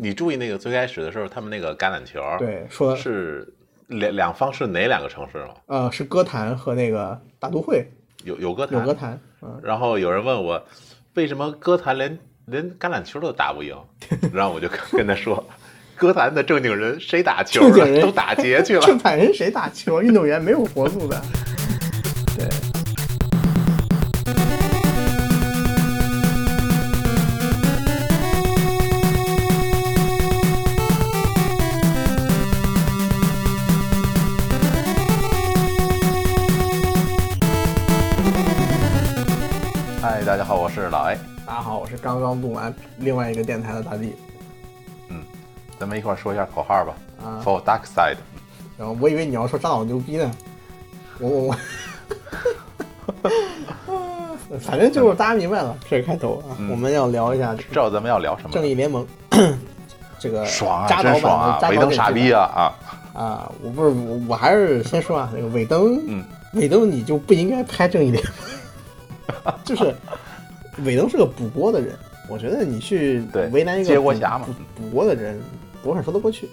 你注意那个最开始的时候，他们那个橄榄球，对，说是两两方是哪两个城市吗？呃，是歌坛和那个大都会有有歌坛，有歌坛，嗯，然后有人问我，为什么歌坛连连橄榄球都打不赢？然后我就跟他说，歌坛的正经人谁打球正经人了？都打劫去了。正经人谁打球？运动员没有活路的。是刚刚录完另外一个电台的大力。咱们一块儿说一下口号吧。啊 For Dark Side，然后我以为你要说张导牛逼呢，我我我，反正就是大家明白了，这个开头啊，嗯我们要聊一下这个知道咱们要聊什么正？义联盟 这个爽啊，真爽啊！尾灯傻逼啊！啊啊！啊，我不是我我还是先说啊，那个尾灯，嗯，尾灯你就不应该拍正义联盟，就是尾灯是个补锅的人，我觉得你去对为难一个接锅补侠嘛。补补锅的人，多少说得过去。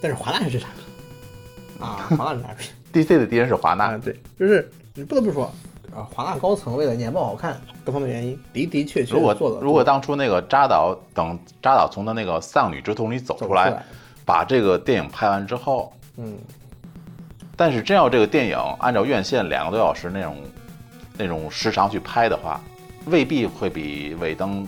但是华纳是这傻逼。啊，华纳是傻逼。DC 的敌人是华啊，纳，对，就是你不得不说啊，华纳高层为了年报好看，各方面原因的的确确如果。如果当初那个扎导等扎导从他那个丧女之痛里走出来，走出来把这个电影拍完之后，嗯，但是真要这个电影按照院线两个多小时那种那种时长去拍的话，未必会比尾灯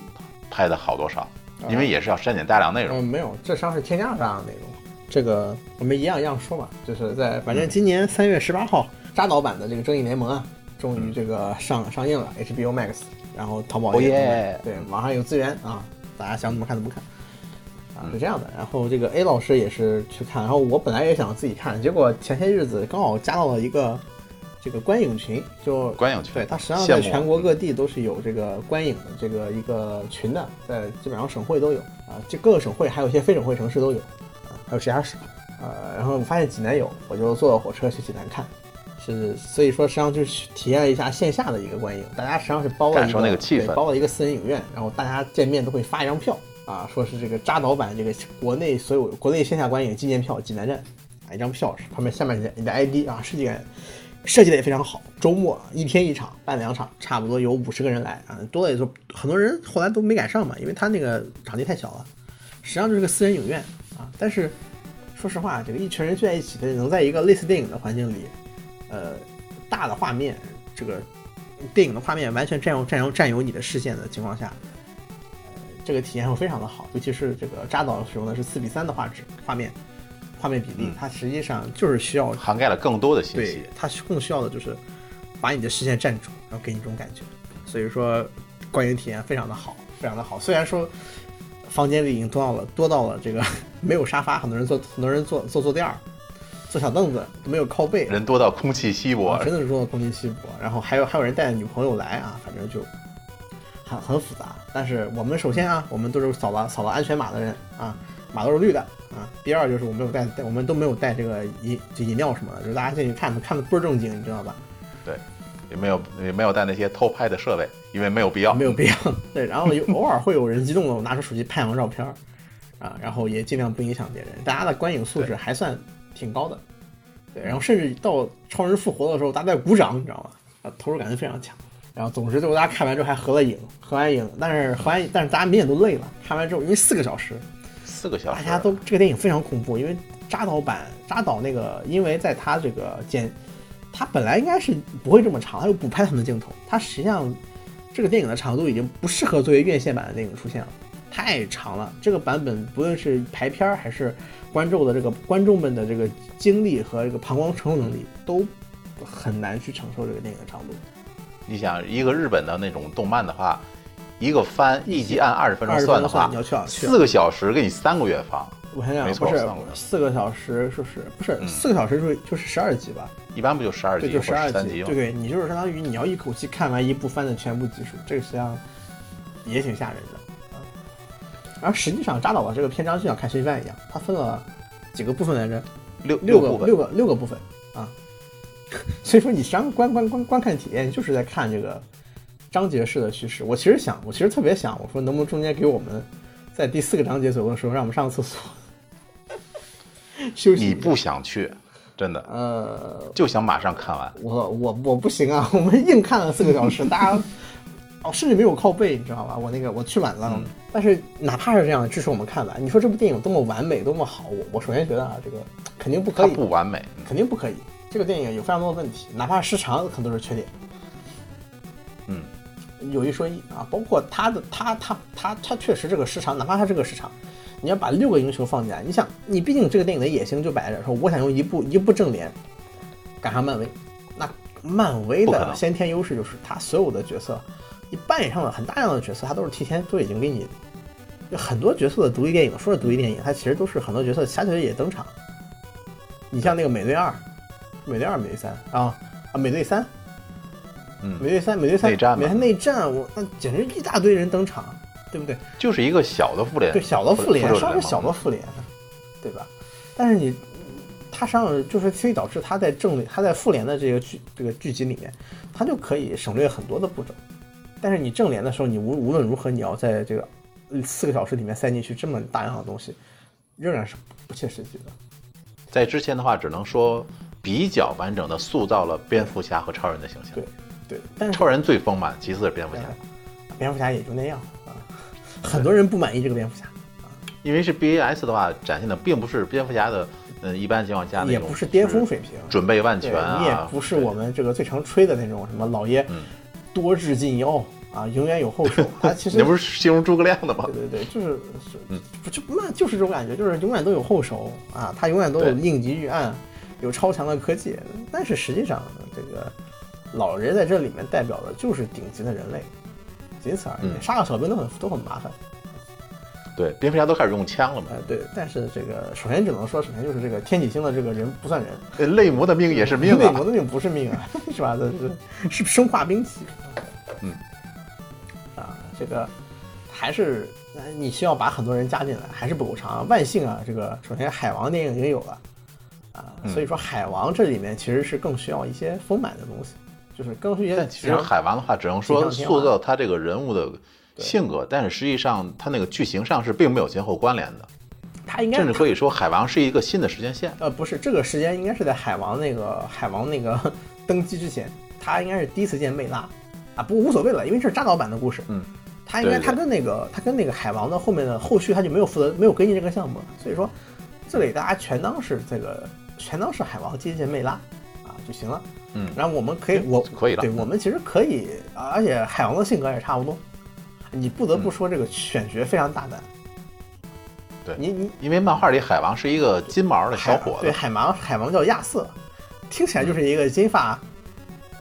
拍的好多少，因为也是要删减大量内容。嗯，没有，这实际上是添加了大量内容。这个我们一样一样说吧，就是在反正今年三月十八号，扎导版的这个《正义联盟》啊，终于这个上上映了 HBO Max，然后淘宝哦耶对，网上有资源啊，大家想怎么看怎么看。啊，嗯是这样的。然后这个 A 老师也是去看，然后我本来也想自己看，结果前些日子刚好加到了一个这个观影群，就观影群对，它实际上在全国各地都是有这个观影的这个一个群的，在基本上省会都有啊，这各个省会还有一些非省会城市都有啊，还有直辖市。呃，然后我发现济南有，我就坐了火车去济南看，是所以说实际上就是体验了一下线下的一个观影，大家实际上是包了一感受那个气氛对包了一个私人影院，然后大家见面都会发一张票啊，说是这个扎导版这个国内所有国内线下观影纪念票济南站啊，一张票是旁边下面你的你的 ID 啊，设计感设计的也非常好，周末一天一场办两场，差不多有五十个人来啊，多了也就很多人后来都没赶上嘛，因为他那个场地太小了，实际上就是个私人影院啊，但是。说实话，这个一群人聚在一起的，能在一个类似电影的环境里，呃，大的画面，这个电影的画面完全占用占用占有你的视线的情况下，这个体验会非常的好。尤其是这个扎导使用的是四比三的画质画面，画面比例，嗯它实际上就是需要涵盖了更多的信对息。，它更需要的就是把你的视线占住，然后给你这种感觉。所以说，观影体验非常的好，非常的好。虽然说房间里已经多到了多到了这个 没有沙发，很多人坐很多人坐坐坐垫儿，坐小凳子都没有靠背，人多到空气稀薄啊，真的是多到空气稀薄。然后还有还有人带着女朋友来啊，反正就很很复杂。但是我们首先啊，我们都是扫了扫了安全码的人啊，码都是绿的啊。第二就是我没有带，我们都没有带这个饮这饮料什么的，就是大家进去看看的倍儿正经，你知道吧？对，也没有也没有带那些偷拍的设备，因为没有必要。没有必要。对，然后有偶尔会有人激动的拿出手机拍张照片儿啊，然后也尽量不影响别人。大家的观影素质还算挺高的。对，然后甚至到超人复活的时候，大家在鼓掌，你知道吗？啊，投入感觉非常强。然后总之最后大家看完之后还合了影，合完影，但是合完但是大家明显都累了。看完之后，因为四个小时，四个小时，大家都这个电影非常恐怖，因为扎导版扎导那个，因为在他这个剪，他本来应该是不会这么长，他又补拍他们的镜头，他实际上这个电影的长度已经不适合作为院线版的电影出现了，太长了。这个版本不论是排片儿还是观众的这个观众们的这个精力和这个膀胱承受能力，都很难去承受这个电影的长度。你想一个日本的那种动漫的话，一个番一集按二十分钟算的话你要去啊去啊四个小时给你三个月放，我想想，不是四个小时，是不是不是嗯四个小时就是就是十二集吧？一般不就十二，集或就十二集，对？对，你就是相当于你要一口气看完一部番的全部集数，这个实际上也挺吓人的啊。然后实际上扎导的这个篇章就像看学习班一样，它分了几个部分来着，六六个六个六个部分啊。所以说你实际上观观观观看体验就是在看这个章节式的叙事。我其实想，我其实特别想，我说能不能中间给我们在第四个章节左右的时候让我们上个厕所，休息。你不想去，真的呃，就想马上看完。我我我不行啊，我们硬看了四个小时，大家哦甚至没有靠背，你知道吧？我那个我去晚了，嗯但是哪怕是这样，支持我们看完。你说这部电影多么完美，多么好，我我首先觉得啊，这个肯定不可它以，不完美，肯定不可以。这个电影有非常多的问题，哪怕时长可能都是缺点。嗯，有一说一啊，包括它的它它它它确实这个时长，哪怕它这个时长，你要把六个英雄放进来，你想，你毕竟这个电影的野心就摆在这，说我想用一部一部正联赶上漫威，那漫威的先天优势就是它所有的角色，一半以上的很大量的角色，它都是提前都已经给你，就很多角色的独立电影，说是独立电影，它其实都是很多角色其他角色也登场。你像那个美队二，美队二、美队三啊啊，美队三，嗯美队三、美队三内战美队内战，我那简直一大堆人登场，对不对？就是一个小的复联，对，小的复联，复仇者联盟稍微小的复联，对吧？但是你，它实际上就是所以导致他在正联，它在复联的这个剧这个剧集里面，他就可以省略很多的步骤。但是你正联的时候，你无无论如何，你要在这个四个小时里面塞进去这么大量的东西，仍然是不切实际的。在之前的话，只能说比较完整的塑造了蝙蝠侠和超人的形象。对对，但是超人最丰满，其次是蝙蝠侠，蝙蝠侠也就那样啊。很多人不满意这个蝙蝠侠啊，因为是 BAS 的话，展现的并不是蝙蝠侠的，嗯，一般情况下那种也不是巅峰水平，准备万全啊，你也不是我们这个最常吹的那种什么老爷嗯多智近妖啊，永远有后手。他其实那不是形容诸葛亮的吗对？对对，就是是就那就是这种感觉，就是永远都有后手啊，他永远都有应急预案，有超强的科技。但是实际上，这个老人在这里面代表的就是顶级的人类，仅此而已。嗯杀个小兵都很都很麻烦。对，蝙蝠侠都开始用枪了嘛，呃，对，但是这个首先只能说，首先就是这个天启星的这个人不算人，呃泪魔的命也是命啊内魔，的命不是命啊，是吧？这是是生化兵器。嗯，啊，这个还是呃你需要把很多人加进来，还是不够长。万幸啊，这个首先海王电影已经有了啊，嗯所以说海王这里面其实是更需要一些丰满的东西，就是但其实海王的话，只能说塑造他这个人物的性格，但是实际上他那个剧情上是并没有前后关联的，他应该甚至可以说海王是一个新的时间线。呃，不是，这个时间应该是在海王那个 海王那个登基之前，他应该是第一次见魅拉啊，不过无所谓了，因为这是扎导版的故事，嗯，他应该他跟那个他跟那个海王的后面的后续他就没有负责没有跟进这个项目。了，所以说这里大家全当是这个全当是海王接见魅拉啊就行了，嗯。然后我们可以我可以了。对我们其实可以，啊而且海王的性格也差不多，你不得不说这个选角非常大胆，对。你你因为漫画里海王是一个金毛的小伙子。对，海王海王叫亚瑟，听起来就是一个金发、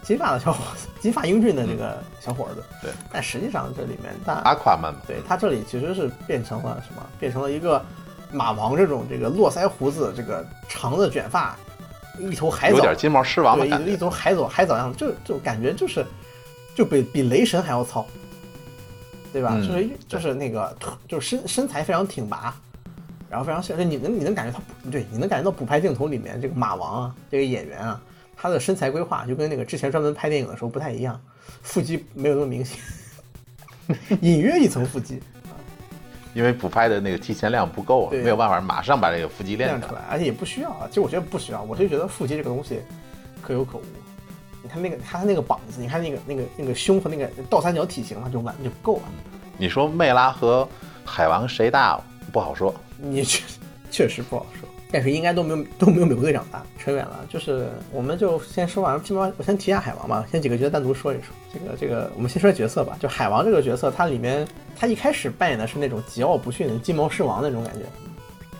金发的小伙子，金发英俊的这个小伙子。嗯对，但实际上这里面但阿夸曼嘛，对他这里其实是变成了什么？变成了一个马王这种这个络腮胡子，这个长的卷发，一头海藻有点，金毛狮王的对，感觉。一头海藻海藻样，就就感觉就是就比比雷神还要糙，对吧？嗯就是就是那个就是身身材非常挺拔，然后非常像，就你能你能感觉他不对，你能感觉到补拍镜头里面这个马王啊，这个演员啊，他的身材规划就跟那个之前专门拍电影的时候不太一样，腹肌没有那么明显，隐约一层腹肌因为补拍的那个提前量不够啊，没有办法马上把这个腹肌练出来，而且也不需要啊。其实我觉得不需要，我就觉得腹肌这个东西可有可无。你看那个他那个膀子，你看那个那个那个胸和那个倒三角体型嘛，就完就够了。你说魅拉和海王谁大不好说，你确确实不好说，但是应该都没有都没有美国队长大，扯远了。就是我们就先说完，基本上我先提一下海王吧，先几个角色单独说一说。这个这个，我们先说角色吧。就海王这个角色，他里面他一开始扮演的是那种桀骜不驯的金毛狮王那种感觉，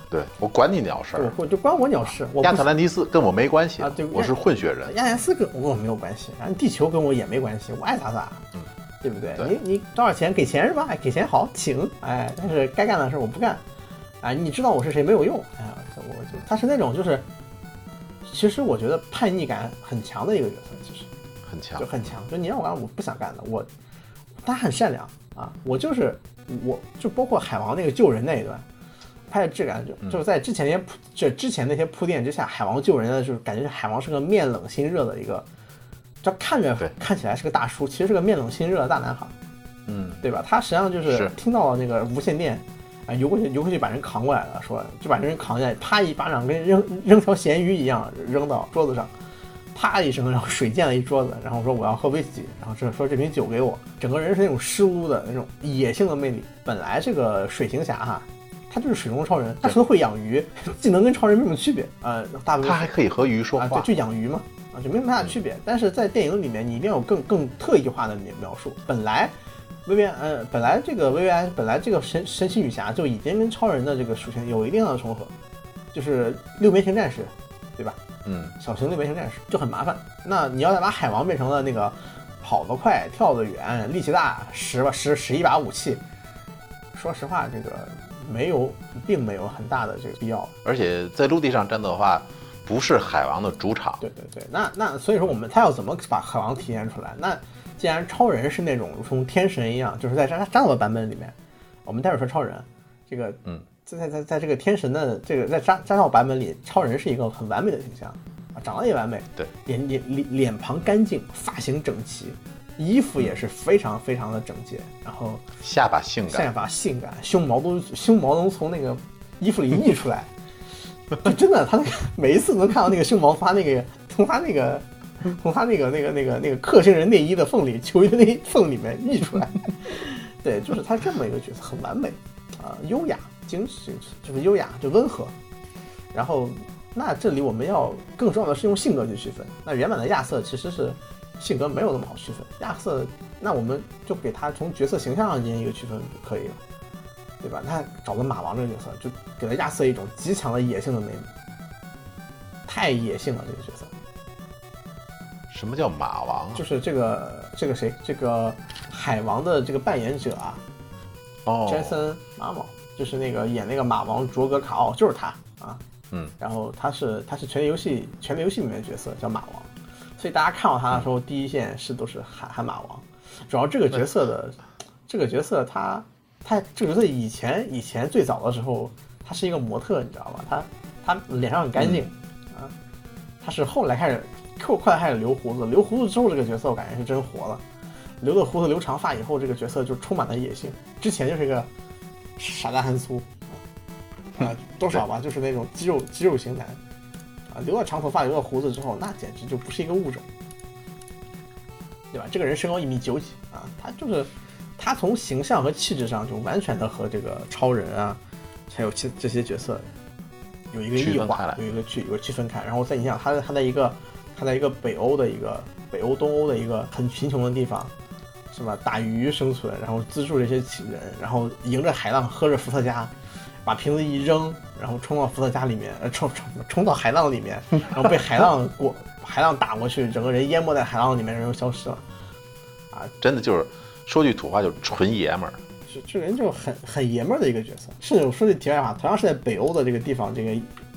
对我管你鸟事对，儿，或就关我鸟事，我亚特兰蒂斯跟我没关系啊对我是混血人。亚特兰斯跟我没有关系，然后地球跟我也没关系，我爱咋咋，嗯，对不对？对你你多少钱给钱是吧？哎，给钱好，请，哎，但是该干的事我不干，啊，你知道我是谁没有用，哎呀，这我就他是那种就是，其实我觉得叛逆感很强的一个角色，其实很强就，很强，就你让我干我不想干的，我他很善良啊，我就是我就包括海王那个救人那一段。拍的质感就嗯就是在之前那些铺这之前那些铺垫之下，海王救人的就是感觉海王是个面冷心热的一个，这看着看起来是个大叔，其实是个面冷心热的大男孩，嗯，对吧？他实际上就是是听到了那个无线电，啊，游过去游过去把人扛过来了，说就把人扛下来，啪一巴掌跟扔扔条咸鱼一样扔到桌子上，啪一声，然后水溅了一桌子，然后说我要喝威士忌，然后这说这瓶酒给我，整个人是那种湿漉漉的那种野性的魅力。本来这个水行侠哈，他就是水中超人，他除了会养鱼，技能跟超人没什么区别，呃，大部分他还可以和鱼说啊，话对，，就养鱼嘛，啊，就没什么大区别。但是在电影里面，你一定要有更更特异化的描描述。本来薇薇安，呃，本来这个薇薇安，本来这个神神奇女侠就已经跟超人的这个属性有一定的重合，就是六边形战士，对吧？嗯，小型六边形战士就很麻烦。那你要再把海王变成了那个跑得快、跳得远、力气大、十把十十一把武器，说实话，这个没有，并没有很大的这个必要。而且在陆地上战斗的话，不是海王的主场，对对对，那那所以说我们他要怎么把海王体现出来？那既然超人是那种如同天神一样，就是在扎扎导的版本里面，我们待会儿说超人，这个嗯，在在在在这个天神的这个在扎扎导版本里，超人是一个很完美的形象啊，长得也完美，对，脸脸脸脸庞干净，发型整齐，衣服也是非常非常的整洁，然后下巴性感，下巴性感，胸毛都胸毛能从那个衣服里溢出来，就真的，他那个每一次能看到那个胸毛发那个从他那个 从他那个那个那个那个克星人内衣的缝里球衣的那缝里面溢出来，对，就是他这么一个角色，很完美啊、优雅、精致，就是优雅，就温和。然后，那这里我们要更重要的是用性格去区分。那原版的亚瑟其实是性格没有那么好区分，亚瑟，那我们就给他从角色形象上进行一个区分就可以了，对吧？他找了马王这个角色，就给了亚瑟一种极强的野性的魅力，太野性了这个角色。什么叫马王啊？就是这个这个谁，这个海王的这个扮演者啊，哦，詹森马某，就是那个演那个马王卓格卡奥，就是他啊。嗯，然后他是他是权力游戏权力游戏里面的角色叫马王，所以大家看到他的时候，第一件事都是喊喊马王。主要这个角色的这个角色他他这个角色以前以前最早的时候，他是一个模特，你知道吧？他他脸上很干净、啊，他是后来开始后后来开始留胡子，留胡子之后这个角色我感觉是真活了。留了胡子留长发以后，这个角色就充满了野性。之前就是一个傻大憨粗啊，啊多少吧，就是那种肌肉肌肉型男啊。留了长头发，留了胡子之后，那简直就不是一个物种，对吧？这个人身高一米九几啊，他就是他从形象和气质上就完全的和这个超人啊，还有其这些角色有一个异化有一个区有个区分开。然后再你想，他他在一个他在一个北欧的一个北欧东欧的一个很贫穷的地方。是吧？打鱼生存，然后资助这些人，然后迎着海浪喝着伏特加，把瓶子一扔，然后冲到伏特加里面，呃，冲冲冲到海浪里面，然后被海浪 过海浪打过去，整个人淹没在海浪里面，人就消失了。啊真的就是说句土话，就是纯爷们儿。这这人就很很爷们儿的一个角色。甚至我说句题外话，同样是在北欧的这个地方，这个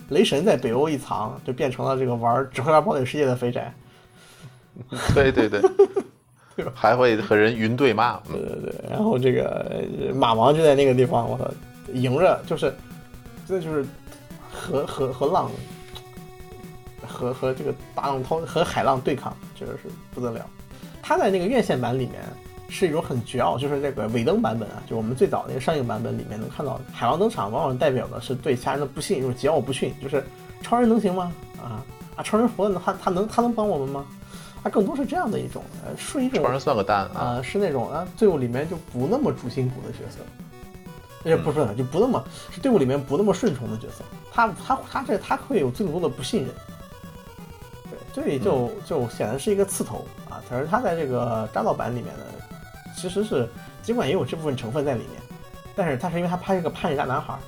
雷神在北欧一藏，就变成了这个玩《指挥官堡垒世界》的肥宅。对对对，还会和人云对骂。嗯对对对，然后这个呃马王就在那个地方，我操，迎着就是，真的就是和和和浪，和和这个大浪涛和海浪对抗，这个是不得了。他在那个院线版里面是一种很绝傲，就是那个尾灯版本啊，就我们最早那个上映版本里面能看到海王登场，往往代表的是对其他人的不信，就是桀骜不驯，就是超人能行吗？啊啊，超人活了，他他能他能帮我们吗？他更多是这样的一种，呃，是一种超人算个蛋啊！啊、是那种啊队伍里面就不那么主心骨的角色，也不是就不那么是队伍里面不那么顺从的角色，他他他这他会有更多的不信任，对，这里就就显然是一个刺头啊，可是他在这个扎导版里面呢，其实是尽管也有这部分成分在里面，但是他是因为他拍一个叛逆大男孩儿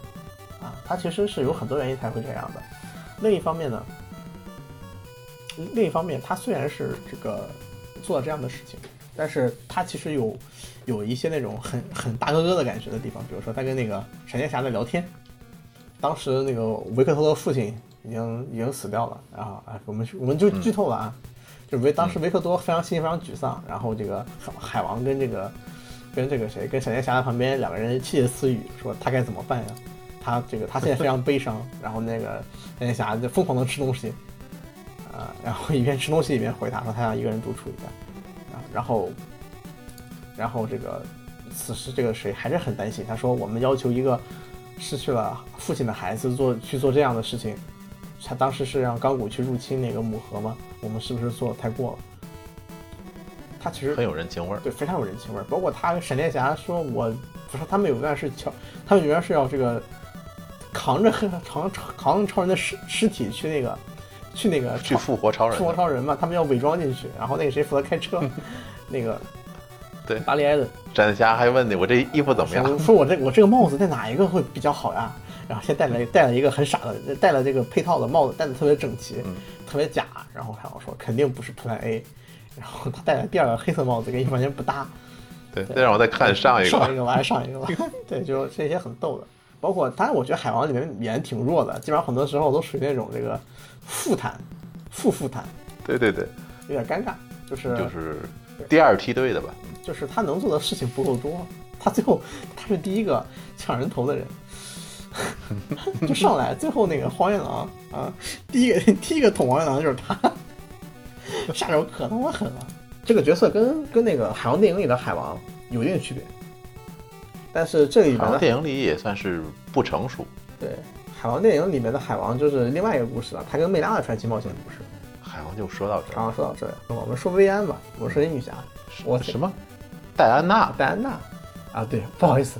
啊，他其实是有很多原因才会这样的，另一方面呢。另一方面，他虽然是这个做了这样的事情，但是他其实有有一些那种很很大哥哥的感觉的地方，比如说他跟那个闪电侠在聊天，当时那个维克托的父亲已经已经死掉了，然后啊，我们我们就剧透了啊，就维当时维克多非常心情非常沮丧，然后这个海王跟这个跟这个谁跟闪电侠在旁边两个人窃窃私语，说他该怎么办呀？他这个他现在非常悲伤，然后那个闪电侠就疯狂的吃东西。啊，然后一边吃东西一边回答说他想一个人独处一下，啊，然后，然后这个此时这个谁还是很担心，他说我们要求一个失去了父亲的孩子做去做这样的事情，他当时是让钢骨去入侵那个母盒吗？我们是不是做的太过了？他其实很有人情味儿。对，非常有人情味儿。包括他跟闪电侠说，我不是他们有一段是乔，他们有一段是要这个扛着 扛扛着超人的尸尸体去那个去那个去复活超人，复活超人嘛，他们要伪装进去，然后那个谁负责开车，那个对巴里埃伦，闪电侠还问你我这衣服怎么样？说说我这我这个帽子戴哪一个会比较好呀？然后先戴了戴了一个很傻的，戴了这个配套的帽子，戴的特别整齐，嗯特别假。然后他我说肯定不是 Plan A，然后他戴了第二个黑色帽子，跟你完全不搭。对，再让我再看上一个，上一个完了上一个吧。对，就这些很逗的，包括当然我觉得海王里面演挺弱的，基本上很多时候都属于那种这个副坦、副副坦，对对对，有点尴尬，就是就是第二梯队的吧。就是他能做的事情不够多，他最后他是第一个抢人头的人，就上来最后那个荒原狼啊，第一个第一个捅荒原狼就是他，下手可他妈狠了。这个角色跟跟那个海王电影里的海王有一定区别，但是这里海王电影里也算是不成熟，对海王电影里面的海王就是另外一个故事了，他跟梅拉的传奇冒险故事。海王就说到这刚儿。刚说到这里，我们说薇安吧，我们说女侠，我什么？戴安娜？戴安娜啊，对，不好意思，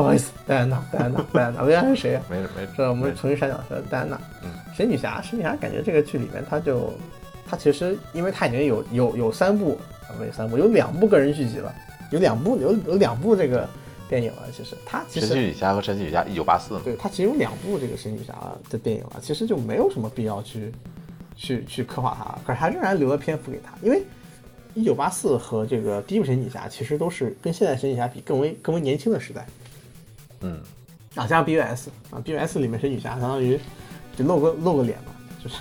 不好意思，戴安娜，戴安娜，戴安娜，薇安是谁呀、没事没事。这我们重新删掉，说戴安娜。嗯，神女侠，神女侠感觉这个剧里面，她就，她其实因为她已经有有有三部，啊不是三部，有两部个人剧集了，有两部有有两部这个电影了。其实她其实神奇女侠和神奇女侠一九八四，对她其实有两部这个神女侠的电影了，其实就没有什么必要去去去刻画她，可是她仍然留了篇幅给她，因为。一九八四和这个第一部神女侠其实都是跟现在神女侠比更为更为年轻的时代，嗯，啊，加上 BVS 啊，BVS 里面是女侠相当于就露个露个脸嘛，就是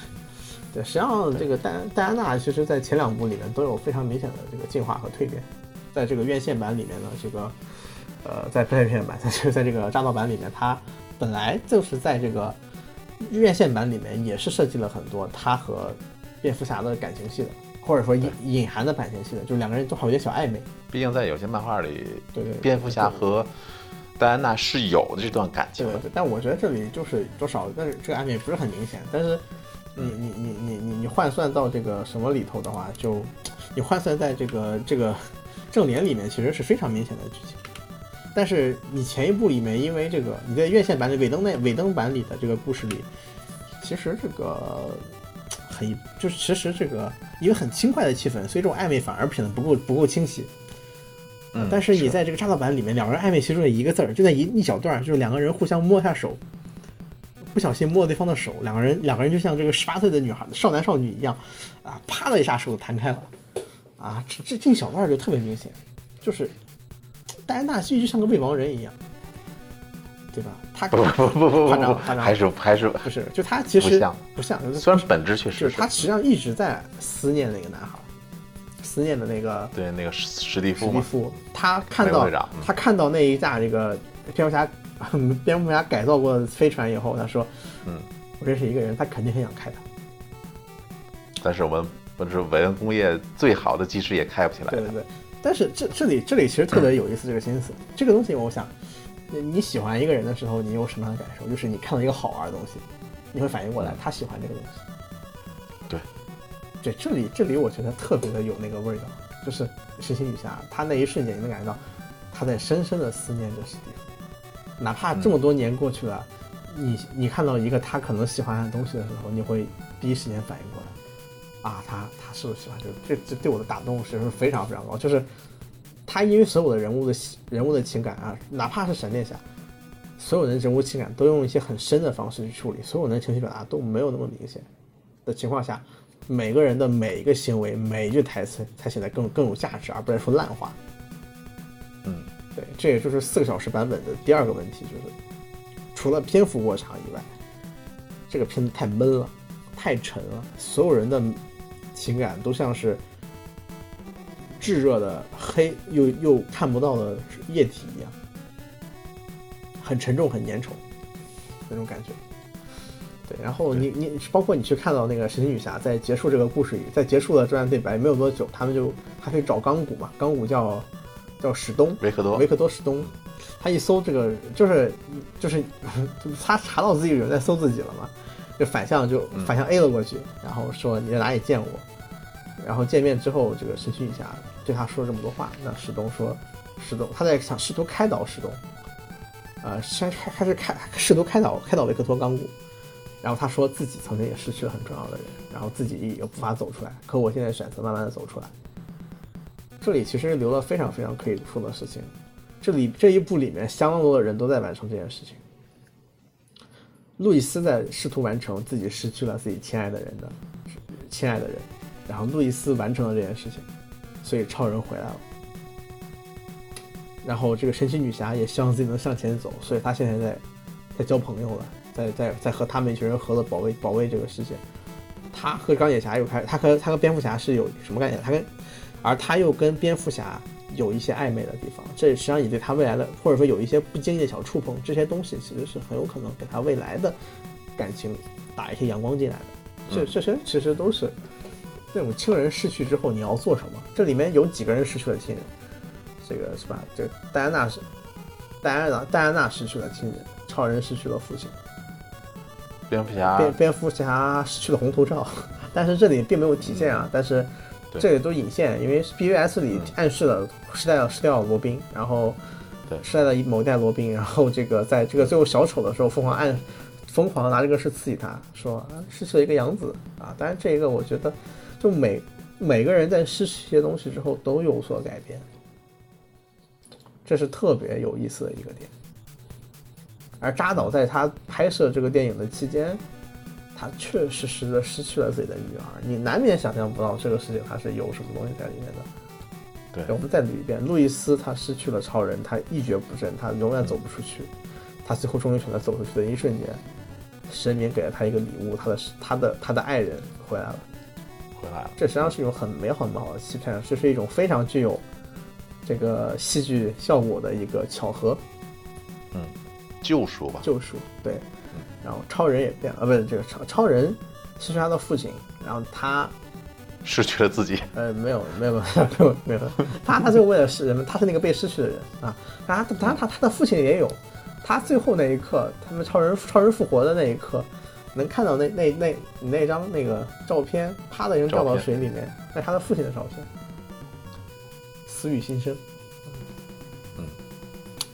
对，实际上这个戴戴安娜其实在前两部里面都有非常明显的这个进化和蜕变，在这个院线版里面呢，这个呃，在不是院线版，在这个在这个扎导版里面，它本来就是在这个院线版里面也是设计了很多他和蝙蝠侠的感情戏的，或者说隐隐含的感情戏的，就是两个人都好有点小暧昧，毕竟在有些漫画里，对对对蝙蝠侠和戴安娜是有的这段感情的。对对对，但我觉得这里就是多少，但是这个暧昧不是很明显。但是你你你你你你换算到这个什么里头的话，就你换算在这个这个正脸里面，其实是非常明显的剧情。但是你前一部里面，因为这个你在院线版里尾灯那尾灯版里的这个故事里，其实这个很就是其实这个一个很轻快的气氛，所以这种暧昧反而显得不够不够清晰。嗯，但是你在这个扎导版里面，两个人暧昧其中的一个字儿，就那一一小段，就是两个人互相摸一下手，不小心摸了对方的手，两个人两个人就像这个十八岁的女孩少男少女一样，啊，啪的一下手弹开了，啊，这这这一小段就特别明显，就是戴安娜其实就像个未亡人一样，对吧？他不不不不夸张不，夸张还是还是不是，就他其实不像不像，虽然本质确就是实是他实际上一直在思念那个男孩，思念的那个对那个史史蒂夫史，蒂夫，他看到他看到那一架这个蝙蝠侠 蝙蝠侠改造过的飞船以后，他说：“嗯，我认识一个人，他肯定很想开它。但是我们不是伟恩工业最好的技师也开不起”来。对对对，但是这这里这里其实特别有意思，这个心思，这个东西我想，你你喜欢一个人的时候，你有什么样的感受？就是你看到一个好玩的东西，你会反应过来嗯他喜欢这个东西。对，这里这里我觉得特别的有那个味道，就是神奇女侠，她那一瞬间你能感觉到她在深深的思念着史蒂夫，哪怕这么多年过去了，你你看到一个她可能喜欢的东西的时候，你会第一时间反应过来，啊，她她是不是喜欢这个？这这对我的打动是是非常非常高，就是他因为所有的人物的人物的情感啊，哪怕是闪电侠，所有人人物情感都用一些很深的方式去处理，所有人的情绪表达都没有那么明显的情况下，每个人的每一个行为、每一句台词才显得更更有价值，而不是说烂话。嗯，对，这也就是四个小时版本的第二个问题，就是除了篇幅过长以外，这个片子太闷了，太沉了，所有人的情感都像是炙热的黑又又看不到的液体一样，很沉重、很粘稠那种感觉。对，然后你你包括你去看到那个神奇女侠在结束这个故事里，在结束了这段对白没有多久，他们就他去找钢骨嘛，钢骨叫叫史东，维克多维克多史东，他一搜这个就是就是就他查到自己有人在搜自己了嘛，就反向就反向 A 了过去，然后说你在哪里见我？然后见面之后，这个神奇女侠对他说了这么多话，那史东说史东他在想试图开导史东，呃，先开开始开试图开导开导维克托冈古，然后他说自己曾经也失去了很重要的人，然后自己也无法走出来，可我现在选择慢慢的走出来。这里其实留了非常非常可以说的事情，这里这一部里面相当多的人都在完成这件事情。路易斯在试图完成自己失去了自己亲爱的人的亲爱的人，然后路易斯完成了这件事情，所以超人回来了。然后这个神奇女侠也希望自己能向前走，所以她现在在在交朋友了，在在在和他们一群人合作保卫保卫这个世界。他和钢铁侠又开，他和他和蝙蝠侠是有什么概念？他跟而他又跟蝙蝠侠有一些暧昧的地方，这实际上也对他未来的，或者说有一些不经意的小触碰，这些东西其实是很有可能给他未来的感情打一些阳光进来的。这这些其实都是那种亲人逝去之后你要做什么。这里面有几个人失去了亲人，这个是吧？这戴安娜是戴安娜，戴安娜失去了亲人，超人失去了父亲，蝙蝠侠蝙蝙蝠侠失去了红头罩，但是这里并没有体现啊，但是。这里都引线，因为 BVS 里暗示了失掉失掉罗宾，然后失掉了某一代罗宾，然后这个在这个最后小丑的时候疯狂暗疯狂的拿这个事刺激他，说失去了一个养子啊。当然这个我觉得，就每每个人在失去一些东西之后都有所改变，这是特别有意思的一个点。而扎导在他拍摄这个电影的期间。他确确实实的失去了自己的女儿，你难免想象不到这个事情它是有什么东西在里面的。对，我们再捋一遍：路易斯他失去了超人，他一蹶不振，他永远走不出去。他最后终于选择走出去的一瞬间，神明给了他一个礼物，他的他的他的爱人回来了，回来了。这实际上是一种很美好、美好的欺骗，这是一种非常具有这个戏剧效果的一个巧合。嗯，救赎吧，救赎，对。然后超人也变了，啊，不是这个超超人失去他的父亲，然后他失去了自己。呃，没有没有 没有没有，他他就为了是人们，他是那个被失去的人啊。他他他他的父亲也有，他最后那一刻，他们超人超人复活的那一刻，能看到那那那那张那个照片，啪的人掉到水里面，那他的父亲的照片，死与新生。嗯，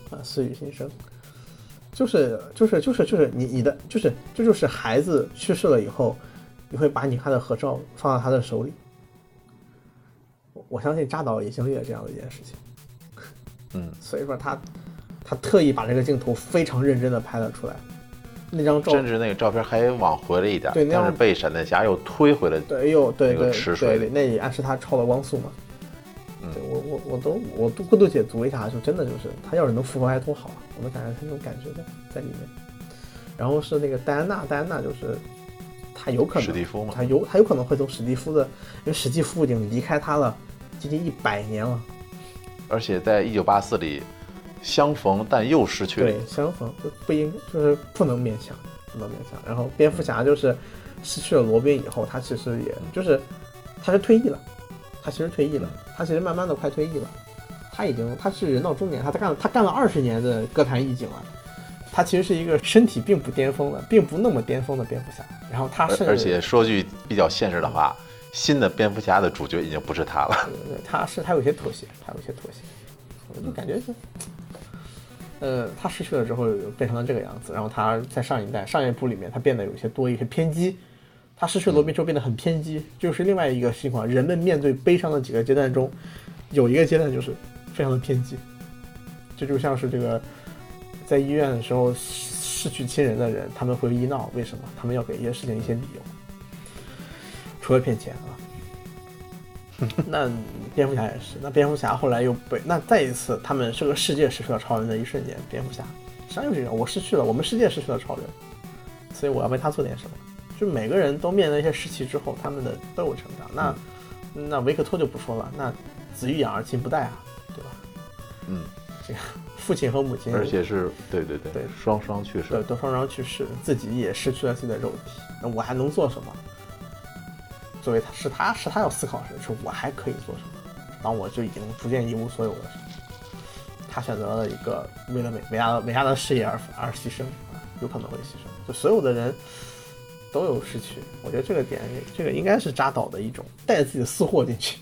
啊，死与新生。就是就是就是就是你你的就是这就是孩子去世了以后，你会把你他的合照放到他的手里。我相信扎导也经历了这样的一件事情，嗯，所以说他他特意把这个镜头非常认真的拍了出来，那张照甚至那个照片还往回了一点，对，但是被闪电侠又推回了，对，又对对对，那也暗示他超了光速嘛。对我我我都我都过度解读一下，就真的就是他要是能复活还多好啊！我能感觉他那种感觉在在里面。然后是那个戴安娜，戴安娜就是他有可能史蒂夫嘛，他有他有可能会从史蒂夫的，因为史蒂夫已经离开他了接近一百年了，而且在一九八四里相逢但又失去，对相逢就不应就是不能勉强，不能勉强。然后蝙蝠侠就是失去了罗宾以后，他其实也就是他是退役了。他其实退役了，他其实慢慢的快退役了，他已经他是人到中年，他他干了他干了二十年的歌坛艺景了，他其实是一个身体并不巅峰的，并不那么巅峰的蝙蝠侠。然后他是而且说句比较现实的话，新的蝙蝠侠的主角已经不是他了。对对对，他是他有些妥协，他有些妥协，我就感觉是，呃，他失去了之后变成了这个样子，然后他在上一代上一部里面他变得有些多一些偏激。他失去罗宾之后变得很偏激，就是另外一个情况。人们面对悲伤的几个阶段中，有一个阶段就是非常的偏激。这就像是这个在医院的时候失去亲人的人，他们会医闹，为什么？他们要给一些事情一些理由，除了骗钱啊。那蝙蝠侠也是，那蝙蝠侠后来又被那再一次，他们这个世界失去了超人的一瞬间，蝙蝠侠实际上就是这样，我失去了，我们世界失去了超人，所以我要为他做点什么。就每个人都面对一些时期之后，他们的都有成长。那那维克托就不说了，那子欲养而亲不待啊，对吧？嗯，这个父亲和母亲，而且是对对对对双双去世，对都双双去世，自己也失去了自己的肉体。那我还能做什么？作为他是他是他要思考的是，我还可以做什么？当我就已经逐渐一无所有的时候，他选择了一个为了伟伟大的伟大的事业而而牺牲啊，有可能会牺牲。就所有的人都有失去，我觉得这个点，这个应该是扎导的一种带自己的私货进去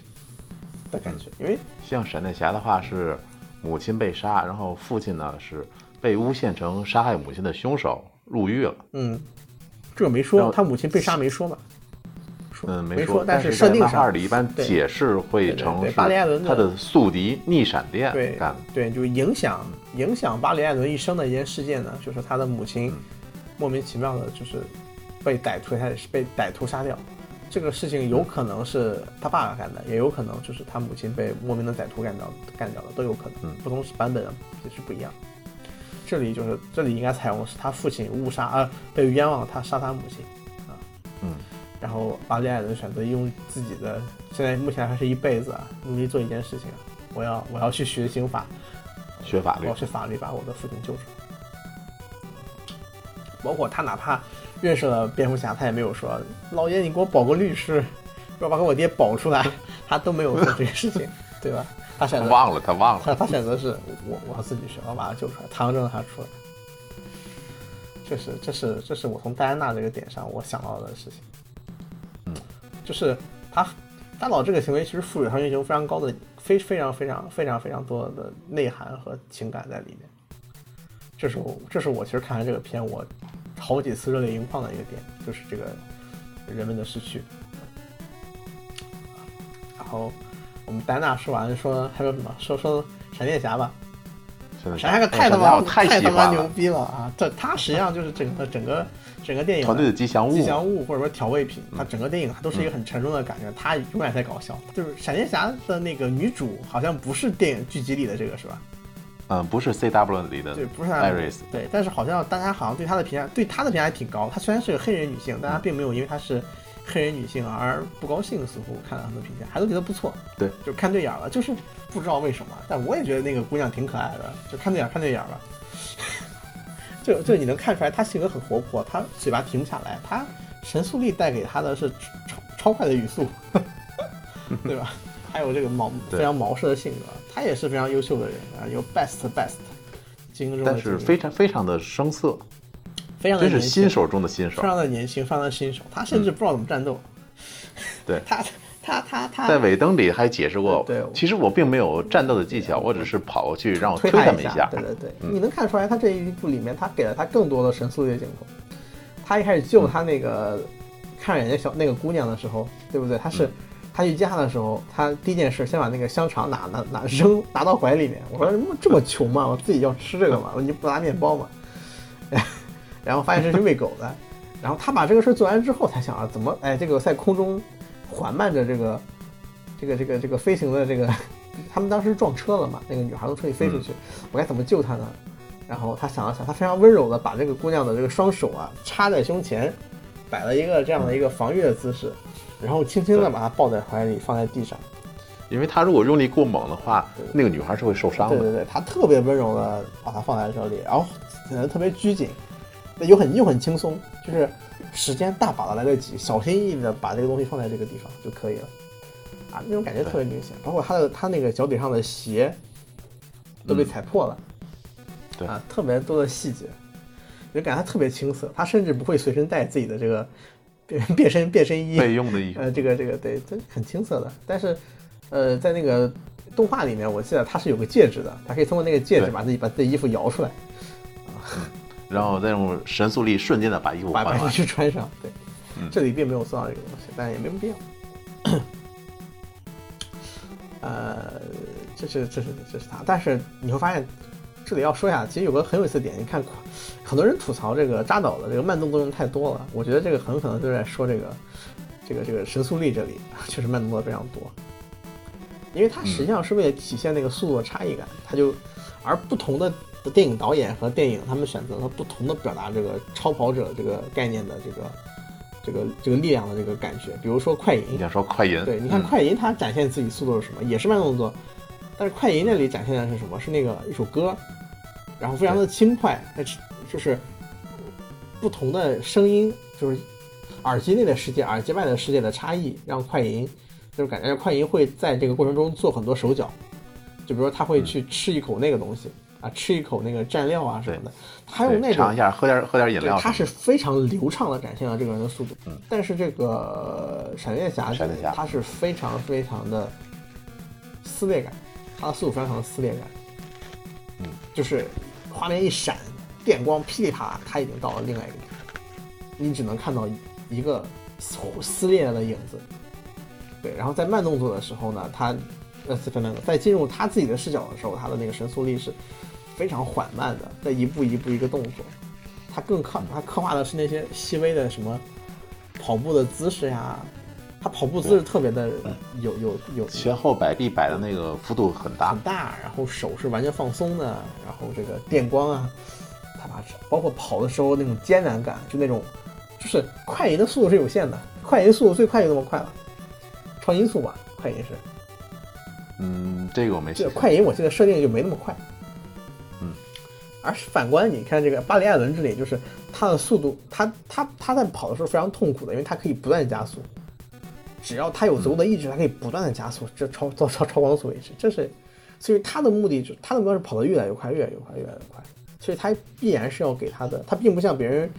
的感觉，因为像闪电侠的话是母亲被杀，然后父亲呢是被诬陷成杀害母亲的凶手入狱了。嗯，这个没说，他母亲被杀没说嘛？嗯，没说，但是设定上里一般解释会成是巴黎艾伦他的宿敌逆闪电干的。对，就影响影响巴黎艾伦一生的一件事件呢，就是他的母亲莫名其妙的，就是被歹徒他是被歹徒杀掉。这个事情有可能是他爸爸干的，也有可能就是他母亲被莫名的歹徒干掉干掉的，都有可能。不同版本也是不一样。这里就是这里应该采用是他父亲误杀啊，被冤枉他杀他母亲啊，嗯。然后巴里艾伦选择用自己的，现在目前还是一辈子啊，努力做一件事情啊，我要我要去学刑法，学法律，我要去法律把我的父亲救出来。包括他哪怕认识了蝙蝠侠，他也没有说老爷你给我保个律师，要把我爹保出来，他都没有做这个事情，对吧？他选择忘了，他忘了，他他选择是我我要自己学，我把他救出来，唐正他出来。确实这是这是我从戴安娜这个点上我想到的事情。嗯就是他大佬这个行为，其实赋予他英雄非常高的、非非常非常非常非常多的内涵和情感在里面。这是我，这是我其实看完这个片，我好几次热泪盈眶的一个点，就是这个人们的失去。然后我们丹娜说完，说还有什么？说说闪电侠吧。闪电侠太他妈太他妈牛逼了啊！这他实际上就是整个整个。整个电影团队的吉祥物，吉祥物或者说调味品，它整个电影它都是一个很沉重的感觉，他永远在搞笑。就是闪电侠的那个女主好像不是电影剧集里的这个是吧？嗯，不是 C W 里的，对，不是艾瑞斯，对。但是好像大家好像对她的评价，对她的评价还挺高。她虽然是个黑人女性，但她并没有因为她是黑人女性而不高兴，似乎看了很多评价，还都觉得不错。对，就看对眼了，就是不知道为什么，但我也觉得那个姑娘挺可爱的，就看对眼看对眼了。就就你能看出来，她性格很活泼，她嘴巴停不下来，她神速力带给她的是超超快的语速，对吧？还有这个毛非常毛氏的性格，他也是非常优秀的人啊，有 best best，精英中的但是非常非常的生涩，非常的是新手中的新手，非常的年轻，非常的新手，他甚至不知道怎么战斗，对。他。他他他在尾灯里还解释过，对，其实我并没有战斗的技巧，我只是跑过去让我推他们一下。对对对，你能看出来，他这一部里面他给了他更多的神速的镜头。他一开始救他那个看人家小那个姑娘的时候，对不对？他是他去接他的时候，他第一件事先把那个香肠拿拿拿扔拿到怀里面。我说么这么穷嘛？我自己要吃这个吗？你不拿面包吗？然后发现这是喂狗的。然后他把这个事做完之后，才想啊，怎么哎这个在空中。缓慢着这个，这个这个这个飞行的这个，他们当时撞车了嘛？那个女孩从车里飞出去，我该怎么救她呢？然后他想了想，他非常温柔的把这个姑娘的这个双手啊插在胸前，摆了一个这样的一个防御的姿势，然后轻轻的把她抱在怀里，放在地上。因为他如果用力过猛的话，那个女孩是会受伤的。对对对，他特别温柔的把她放在手里，然后显得特别拘谨，又很又很轻松，就是。时间大把的来得及，小心翼翼的把这个东西放在这个地方就可以了，啊，那种感觉特别明显。包括他的他那个脚底上的鞋都被踩破了，对啊，特别多的细节，就感觉他特别青涩。他甚至不会随身带自己的这个变 变身变身衣备用的衣服，呃，这个这个对，这很青涩的。但是，呃，在那个动画里面，我记得他是有个戒指的，他可以通过那个戒指把自己把自己衣服摇出来，啊。然后再用神速力瞬间的把衣服把把衣服穿上，对，这里并没有做到这个东西，但也没有必要。呃，这是这是这是他，但是你会发现，这里要说一下，其实有个很有意思的点，你看，很多人吐槽这个扎导的这个慢动作用太多了，我觉得这个很可能就是在说这个这个这个神速力这里 确实慢动作非常多，因为它实际上是为了体现那个速度的差异感，它就而不同的。电影导演和电影，他们选择了不同的表达这个超跑者这个概念的这个这个这个力量的这个感觉。比如说快银，你想说快银？对，你看快银，它展现自己速度是什么？也是慢动作，但是快银那里展现的是什么？是那个一首歌，然后非常的轻快，那就是不同的声音，就是耳机内的世界、耳机外的世界的差异，让快银就是感觉快银会在这个过程中做很多手脚。就比如说他会去吃一口那个东西、啊，吃一口那个蘸料啊什么的，他用那尝一下，喝点喝点饮，料。他是非常流畅的展现了这个人的速度。嗯，但是这个闪电侠，闪电侠他是非常非常的撕裂感，他的速度非常的撕裂感。就是画面一闪，电光噼里啪啦，他已经到了另外一个地方，你只能看到一个撕裂的影子。对，然后在慢动作的时候呢，他呃，在进入他自己的视角的时候，他的那个神速力是非常缓慢的，在一步一步一个动作。他更刻他刻画的是那些细微的什么跑步的姿势呀，他跑步姿势特别的有有有。前后摆臂摆的那个幅度很大。很，大，然后手是完全放松的，然后这个电光啊，他把包括跑的时候那种艰难感，就那种就是快银的速度是有限的，快银速度最快就那么快了，超音速吧，快银是嗯，这个我没这写个快银我记得设定就没那么快，嗯，而是反观你看这个巴里艾伦这里，就是他的速度，他他他在跑的时候非常痛苦的，因为他可以不断加速，只要他有足够的意志，他可以不断的加速，这超到超超光速为止，这是，所以他的目的就他的目标是跑得越来越快，越来越快，越来越快，所以他必然是要给他的，他并不像别人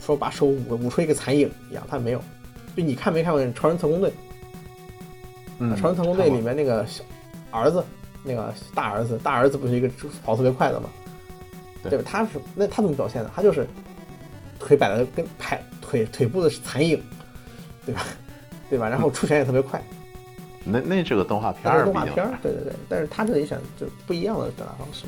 说把手捂捂出一个残影一样，他没有，就你看没看过《超人特工队》？嗯，超人特工队里面那个小儿子，那个大儿子，大儿子不是一个跑特别快的吗？对对吧？他是那他怎么表现的？他就是腿摆的跟排腿腿部的是残影，对吧？对吧？然后出拳也特别快，那那是个动画片儿，动画片儿，对对对。但是他这里选就不一样的表达方式。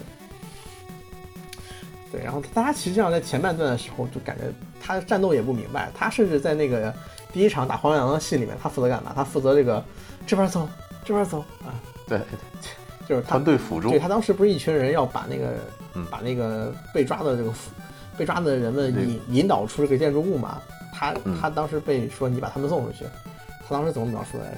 对，然后大家其实上在前半段的时候就感觉他战斗也不明白，他甚至在那个第一场打黄羊的戏里面，他负责干嘛？他负责这个这边走，这边走啊，对 就是他团队辅助对，他当时不是一群人要把那个、嗯把那个被抓的这个被抓的人们引引导出这个建筑物嘛？他嗯他当时被说你把他们送出去，他当时怎么描述来着？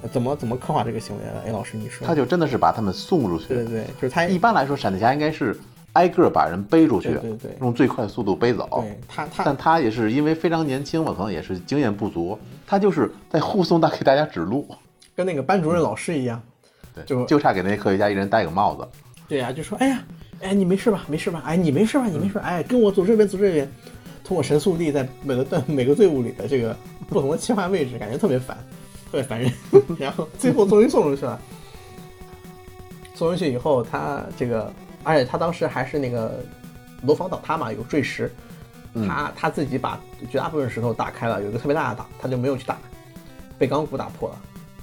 呃怎么怎么刻画这个行为来着？哎，老师你说，他就真的是把他们送出去。对对对，就是他一般来说，闪电侠应该是挨个把人背出去，对对对用最快速度背走。对他他但他也是因为非常年轻嘛，可能也是经验不足，他就是在护送他给大家指路，跟那个班主任老师一样，对，就就差给那些科学家一人戴个帽子。对呀、就说哎呀，哎你没事吧？没事吧？哎你没事吧？你没事吧？哎跟我走这边走这边，通过神速力在每个队每个队伍里的这个不同的切换位置，感觉特别烦，特别烦人。然后最后终于送出去了，送出去以后，他这个而且他当时还是那个楼房倒塌嘛，有坠石，他他自己把绝大部分石头打开了，有一个特别大的打，他就没有去打，被钢骨打破了，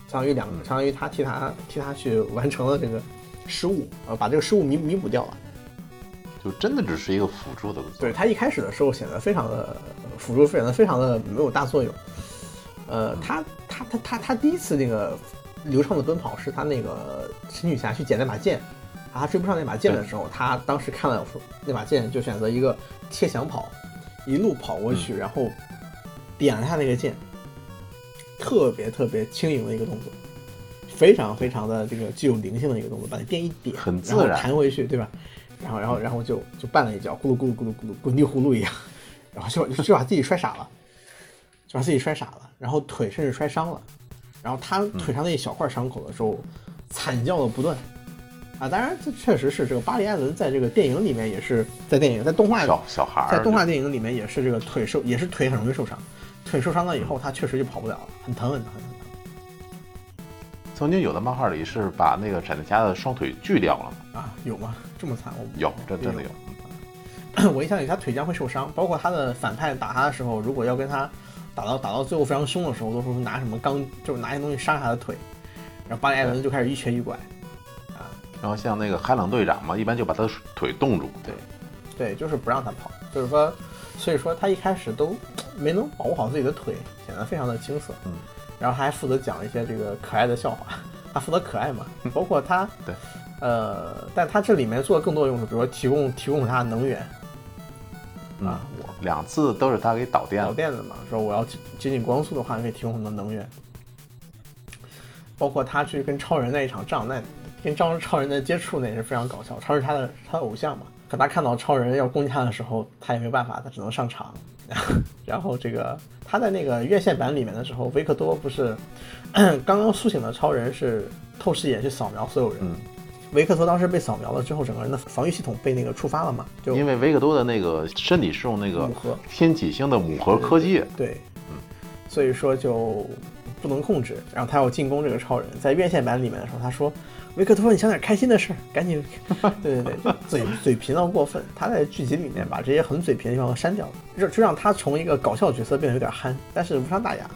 相当于两个，相当于他替他替他去完成了这个失误，呃，把这个失误弥弥补掉了。就真的只是一个辅助的作对用。他一开始的时候显得非常的辅助，显得非常的没有大作用。呃，他他他他他第一次那个流畅的奔跑是他那个神女侠去捡那把剑，啊，他追不上那把剑的时候，他当时看了那把剑，就选择一个切墙跑，一路跑过去，然后点了下那个剑，特别特别轻盈的一个动作。非常非常的这个具有灵性的一个动作，把那剑一点，自然弹回去，对吧？然后，然后，然后就就绊了一跤，咕噜咕噜咕噜咕噜，滚地葫芦一样，然后就就把自己摔傻了，就把自己摔傻了，然后腿甚至摔伤了，然后他腿上那一小块伤口的时候，惨叫的不断，啊，当然这确实是这个巴里艾伦在这个电影里面也是在电影在动画小小孩在动画电影里面也是这个腿受也是腿很容易受伤，腿受伤了以后他确实就跑不了了，很疼很疼很疼。曾经有的漫画里是把那个闪电侠的双腿锯掉了嘛？啊，有吗？这么惨？我有，这真的有。我印象里他腿将会受伤，包括他的反派打他的时候，如果要跟他打到打到最后非常凶的时候，都是拿什么钢，就是拿一些东西伤他的腿，然后巴里艾伦就开始一瘸一拐，啊，然后像那个海朗队长嘛，一般就把他的腿冻住。对，对，就是不让他跑，就是说，所以说他一开始都没能保护好自己的腿，显得非常的青涩，嗯，然后他还负责讲一些这个可爱的笑话，他负责可爱嘛，包括他，对，呃，但他这里面做的更多的用处，比如说提供提供他的能源。嗯啊，我两次都是他给导电。导电的嘛，说我要接近光速的话，可以提供很多能源。包括他去跟超人那一场仗，那跟超超人的接触那也是非常搞笑。超人是他的他的偶像嘛，可他看到超人要攻击他的时候，他也没有办法，他只能上场。然后这个他在那个院线版里面的时候，维克多不是 刚刚苏醒的超人是透视眼去扫描所有人，嗯维克多当时被扫描了之后，整个人的防御系统被那个触发了嘛，就因为维克多的那个身体是用那个天启星的母核科技，对，嗯所以说就不能控制。然后他要进攻这个超人，在院线版里面的时候，他说：“维克托，你想点开心的事儿，赶紧。”对对对，嘴嘴贫到过分。他在剧集里面把这些很嘴贫的地方都删掉了，就就让他从一个搞笑角色变得有点憨，但是无伤大雅。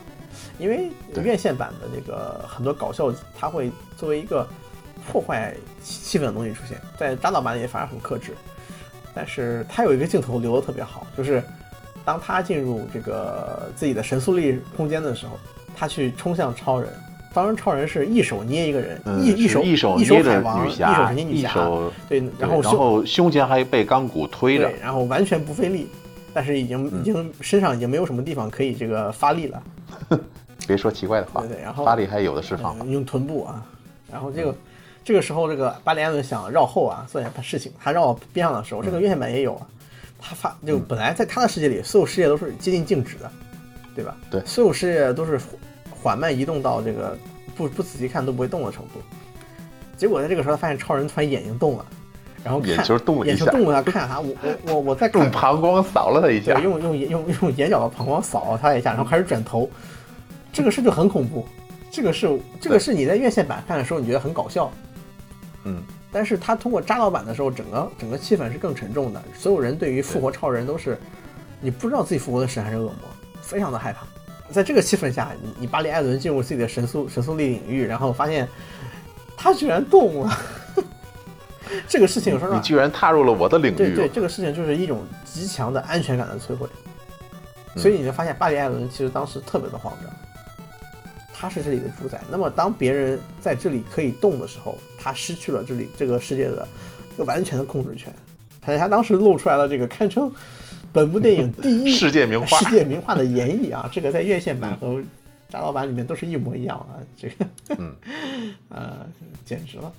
因为院线版的那个很多搞笑，他会作为一个破坏气气氛的东西出现，在扎导版里反而很克制。但是他有一个镜头留的特别好，就是当他进入这个自己的神速力空间的时候，他去冲向超人。当然，超人是一手捏一个人，嗯，一一手一手海王，一手捏女侠，一手对，然后胸然后胸前还被钢骨推着，，然后完全不费力，但是已经嗯已经身上已经没有什么地方可以这个发力了，别说奇怪的话对，对，然后发力还有的是方法嗯。用臀部啊，然后这个、这个时候，这个巴里艾伦想绕后啊，做点事情。他绕到边上的时候，这个院线版也有啊。他发就本来在他的世界里，所有世界都是接近静止的，对吧？对所有世界都是缓慢移动到这个不不仔细看都不会动的程度。结果在这个时候，他发现超人突然眼睛动了，然后眼球动了一下眼球动了，他看他，我我我我在 用膀胱扫了他一下对，，用用用用眼角的膀胱扫了他一下，然后开始转头，这个事就很恐怖。这个是这个是你在院线版看的时候，你觉得很搞笑，嗯，但是他通过扎导板的时候，整个整个气氛是更沉重的。所有人对于复活超人都是，你不知道自己复活的神还是恶魔，非常的害怕。在这个气氛下，你你巴里艾伦进入自己的神速神速力领域，然后发现他居然动了，这个事情有时候你居然踏入了我的领域对对，这个事情就是一种极强的安全感的摧毁，嗯。所以你就发现巴里艾伦其实当时特别的慌张，他是这里的主宰。那么当别人在这里可以动的时候，他失去了这里这个世界的一个完全的控制权。他他当时露出来了这个堪称本部电影第一 世界名画世界名画的演绎啊，这个在院线版和扎老板里面都是一模一样啊，这个嗯 呃简直了，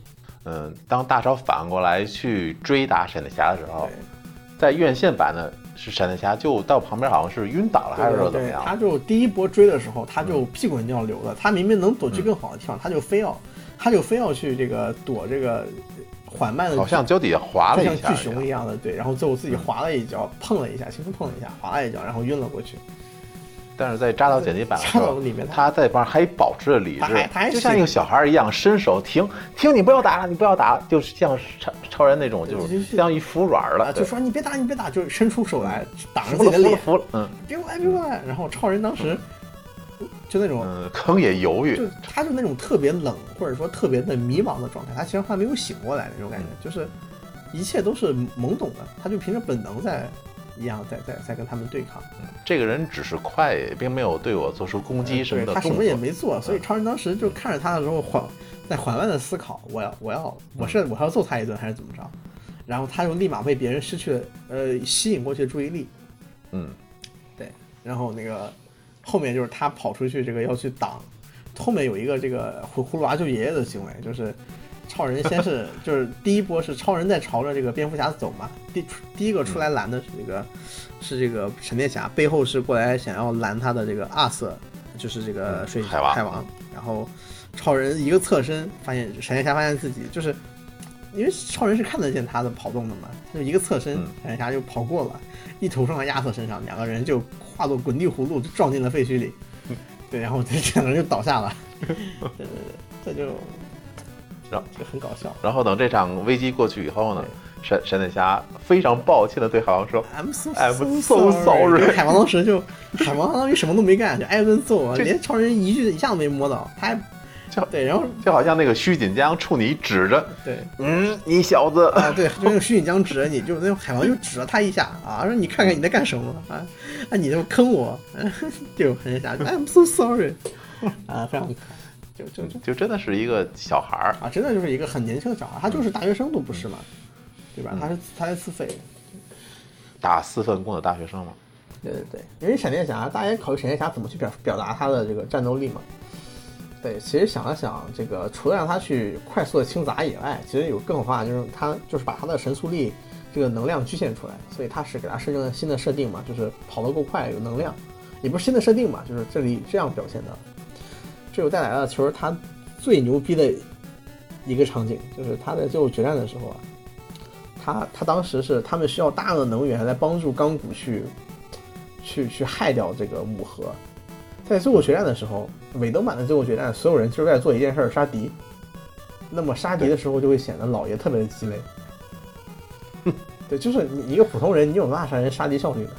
嗯，当大招反过来去追打闪电侠的时候。，在院线版呢，是闪电侠就到旁边好像是晕倒了，还是说怎么对，他？就第一波追的时候，他就屁滚尿流的。他明明能躲去更好的地方，他就非要，他就非要去这个躲这个缓慢的，好像脚底下滑了一下像巨。熊一样的，对。然后最后自己滑了一跤，碰了一下，轻轻碰了一下，滑了一跤，然后晕了过去。但是在扎导剪辑版的时候里面，他在旁边还保持着理智，就像一个小孩一样，伸手停停，你不要打了，你不要打了，就是像超超人那种，就是相当于服软啊，了，就说你别打，你别打，就伸出手来挡着自己的脸，服了服了，嗯。别过来，别过来。然后超人当时就那种嗯，坑也犹豫就，他就那种特别冷，或者说特别的迷茫的状态，他其实还没有醒过来那种感觉，就是一切都是懵懂的，他就凭着本能在一样在在在跟他们对抗，这个人只是快，并没有对我做出攻击什么的他什么也。没做，所以超人当时就看着他的时候缓在缓慢的思考，我要我要我是我要揍他一顿还是怎么着，然后他就立马被别人失去了呃吸引过去的注意力，嗯，对，然后那个后面就是他跑出去，这个要去挡，后面有一个这个葫葫芦娃救爷爷的行为，就是超人先是就是第一波是超人在朝着这个蝙蝠侠走嘛，第第一个出来拦的是这个、是这个闪电侠，背后是过来想要拦他的这个阿瑟，就是这个水嗯海王海王，然后超人一个侧身发现闪电侠发现自己就是。因为超人是看得见他的跑动的嘛，他就一个侧身，嗯闪电侠就跑过了，一头撞到亚瑟身上，两个人就化作滚地葫芦，就撞进了废墟里。对，然后这两个人就倒下了。对对对，这就然后这很搞笑。然后等这场危机过去以后呢，闪闪电侠非常抱歉的对海王说 I'm so I'm so so sorry 海王当时就，海王相当于什么都没干，就挨顿揍啊，连超人一句一下都没摸到，他还就对，然后：“就好像那个虚锦江冲你指着，对嗯，你小子，啊对，就那个虚拟江指着你，就那种海王就指了他一下啊，说你看看你在干什么啊？啊，你这么坑我，就很下去，I'm so sorry 啊，非常可爱，就就就就真的是一个小孩儿。啊，真的就是一个很年轻的小孩，他就是大学生都不是嘛，对嗯吧？他是他是自费的，打四份工的大学生嘛，对对对，因为闪电侠，大家也考虑闪电侠怎么去表表达他的这个战斗力嘛。对，其实想了想，这个除了让他去快速的清砸以外，其实有更好方法，就是他就是把他的神速力这个能量局限出来，所以他是给他设定了新的设定嘛，就是跑得够快有能量，也不是新的设定嘛，就是这里这样表现的，这就带来了其实他最牛逼的一个场景，就是他在最后决战的时候啊，他他当时是他们需要大量的能源来帮助钢骨去去去害掉这个母核。在最后决战的时候，尾灯版的最后决战，所有人就是在做一件事，杀敌。那么杀敌的时候就会显得老爷特别的鸡肋。对，就是你一个普通人，你有多大杀人杀敌效率呢？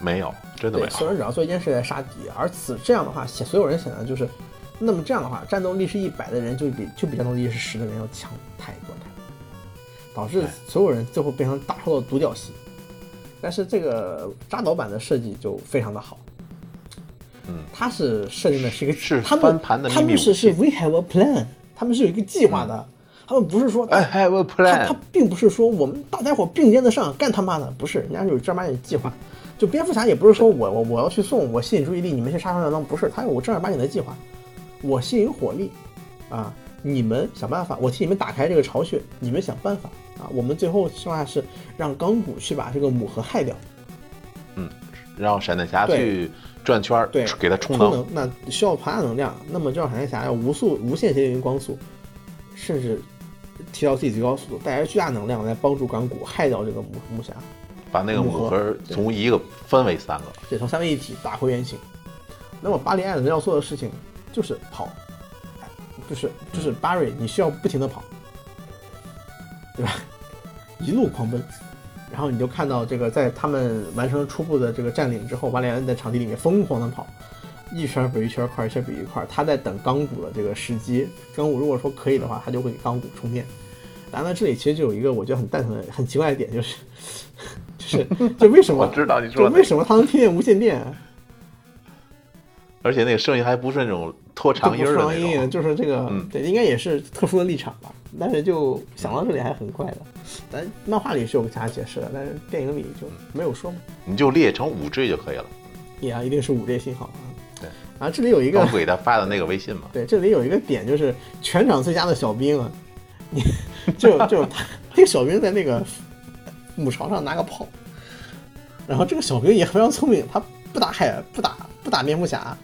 没有，真的没对，所有人。只要做一件事来杀敌，而此这样的话，显所有人显得就是，那么这样的话，战斗力是一百的人就比就比战斗力是十的人要强太多太多，导致所有人最后变成大超的独角戏。但是这个扎导版的设计就非常的好，嗯，它是设定的是一个是他们翻盘的他们是是 we have a plan，他们是有一个计划的，他们不是说哎，have a 他他 plan 他。并不是说我们大家伙并肩的上干他妈的，不是，人家是有正儿八经计划。就蝙蝠侠也不是说我我我要去送，我吸引注意力，你们去杀杀杀当，不是，他有我正儿八经的计划。我吸引火力，啊，你们想办法，我替你们打开这个巢穴，你们想办法啊。我们最后剩下是让钢骨去把这个母核害掉，嗯让闪电侠去转圈儿，对，给他充充能。那需要庞大能量，那么就让闪电侠要无速无限接近光速，甚至提高自己最高速度，带来巨大能量来帮助钢骨害掉这个母母侠。把那个母盒从一个分为三个。对，从三位一体打回原形。那么巴里艾伦要做的事情就是跑，哎就是就是巴瑞，你需要不停的跑，对吧？一路狂奔，然后你就看到这个，在他们完成初步的这个占领之后，巴里艾伦在场地里面疯狂的跑，一圈比一圈儿快，一圈比一块儿。他在等钢骨的这个时机，钢骨如果说可以的话，他就会给钢骨充电。当然了，这里其实就有一个我觉得很蛋疼的、很奇怪的点，就是就是就为什么我知道你就说的为什么他能听见无线电？而且那个声音还不是那种拖长音儿的长音那种。就是这个，嗯对，应该也是特殊的立场吧。但是就想到这里还很怪的，但漫画里是有其他解释的，但是电影里就没有说嘛。你就列成五 G 就可以了。也啊，一定是五 G 信号啊。对。啊，这里有一个我给他发的那个微信嘛，对，这里有一个点就是全场最佳的小兵啊，你 就就他那个小兵在那个母巢上拿个炮，然后这个小兵也非常聪明，他不打海不打不打蝙蝠侠，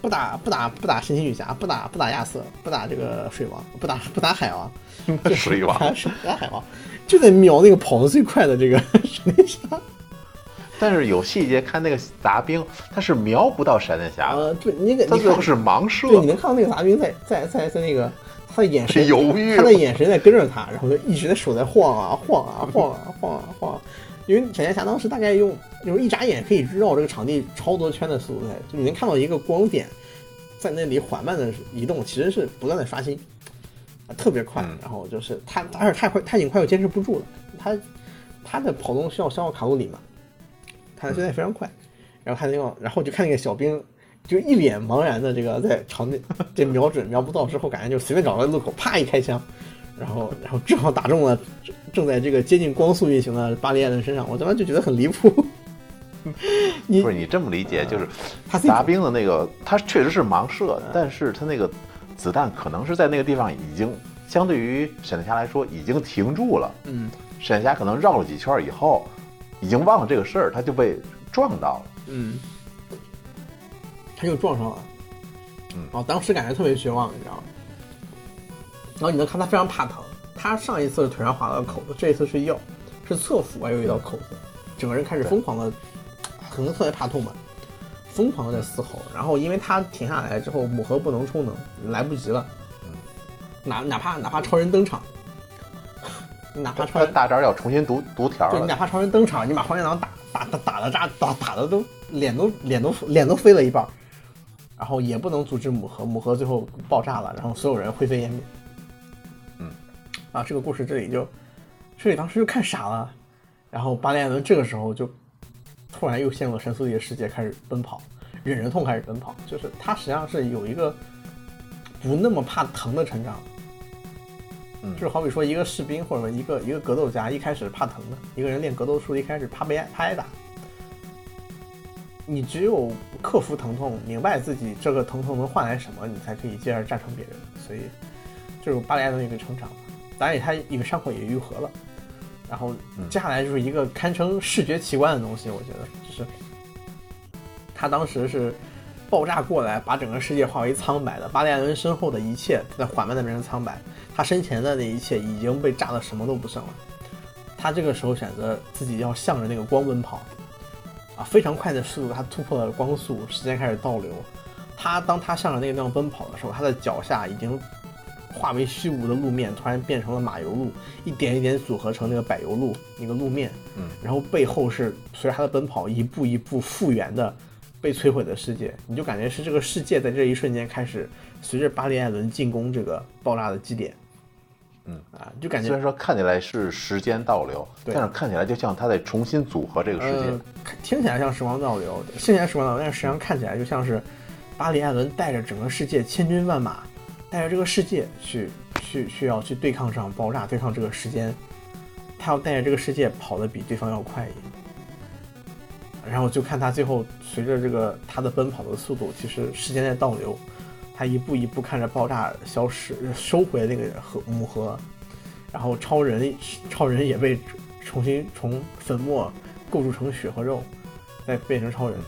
不打不打不打神奇女侠，不打不打亚瑟，不打这个水王，不打不打海王，就水王不打海王，就在瞄那个跑得最快的这个 闪电侠。但是有细节看那个杂兵，他是瞄不到闪电侠的，他最后是盲射对，，你能看到那个杂兵在在在在那个他的眼神犹豫他的眼神在跟着他，然后就一直在手在晃啊晃啊 晃啊晃啊晃啊。因为闪电侠当时大概用就是一眨眼可以绕这个场地超多圈的速度在，就你能看到一个光点在那里缓慢的移动，其实是不断的刷新，啊，特别快嗯。然后就是他，而且太快，他已经快要坚持不住了。他他的跑动需要消耗卡路里嘛，他现在非常快。然后他那个，然后就看那个小兵，就一脸茫然的这个在场内 这瞄准瞄不到之后，感觉就随便找个路口啪一开枪，然后 然后正好打中了正正在这个接近光速运行的巴里艾伦身上，我他妈就觉得很离谱。你不是你这么理解，就是他自己杂兵的那个，他确实是盲射，但是他那个子弹可能是在那个地方已经相对于闪电侠来说已经停住了，嗯闪电侠可能绕了几圈以后，已经忘了这个事儿，他就被撞到了。嗯，他就撞上了，嗯然后当时感觉特别绝望，你知道吗？然后你能看他非常怕疼，他上一次腿上划了个口子，这一次是腰，是侧腹还有一道口子，整个人开始疯狂的，可能特别怕痛吧，疯狂的在嘶吼。然后因为他停下来之后，母核不能充能，来不及了，哪哪怕哪怕超人登场，哪怕超人大招要重新读读条对你哪，怕超人登场，你把黄天狼打打打打的炸打打的都脸都脸都脸都飞了一半儿，然后也不能阻止母核，母核最后爆炸了，然后所有人灰飞烟灭。嗯，啊，这个故事这里就这里当时就看傻了，然后巴里艾伦这个时候就突然又陷入了神速力的世界，开始奔跑，忍着痛开始奔跑，就是他实际上是有一个不那么怕疼的成长。嗯就是好比说一个士兵或者一个一个格斗家一开始怕疼的，一个人练格斗术一开始怕被挨怕挨打。你只有克服疼痛，明白自己这个疼痛能换来什么，你才可以接着战胜别人。所以，这是巴里艾伦一个成长。当然，他一个伤口也愈合了。然后接下来就是一个堪称视觉奇观的东西，我觉得就是他当时是爆炸过来，把整个世界化为苍白的。巴里艾伦身后的一切在缓慢的变成苍白，他身前的那一切已经被炸得什么都不剩了。他这个时候选择自己要向着那个光奔跑，啊，非常快的速度，他突破了光速，时间开始倒流。他当他向着那个地方奔跑的时候，他的脚下已经化为虚无的路面，突然变成了马油路，一点一点组合成那个柏油路那个路面。嗯，然后背后是随着他的奔跑，一步一步复原的被摧毁的世界，你就感觉是这个世界在这一瞬间开始随着巴里艾伦进攻这个爆炸的基点。嗯啊，就感觉虽然说看起来是时间倒流，对但是看起来就像他在重新组合这个世界。呃，听起来像时光倒流，听起来时光倒流，但是实际上看起来就像是巴里艾伦带着整个世界千军万马，带着这个世界去去需要去对抗上爆炸，对抗这个时间，他要带着这个世界跑得比对方要快一点。然后就看他最后随着这个他的奔跑的速度，其实时间在倒流，他一步一步看着爆炸消失，收回那个河母盒，然后超人超人也被重新从粉末构筑成血和肉，再变成超人，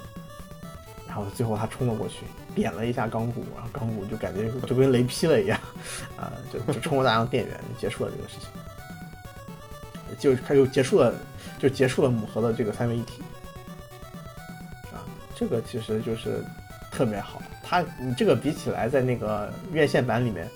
然后最后他冲了过去，点了一下钢骨，然后钢骨就感觉就跟雷劈了一样，啊、就就冲了大量电源，结束了这个事情，就他就结束了，就结束了母盒的这个三位一体，啊，这个其实就是特别好，它你这个比起来在那个院线版里面，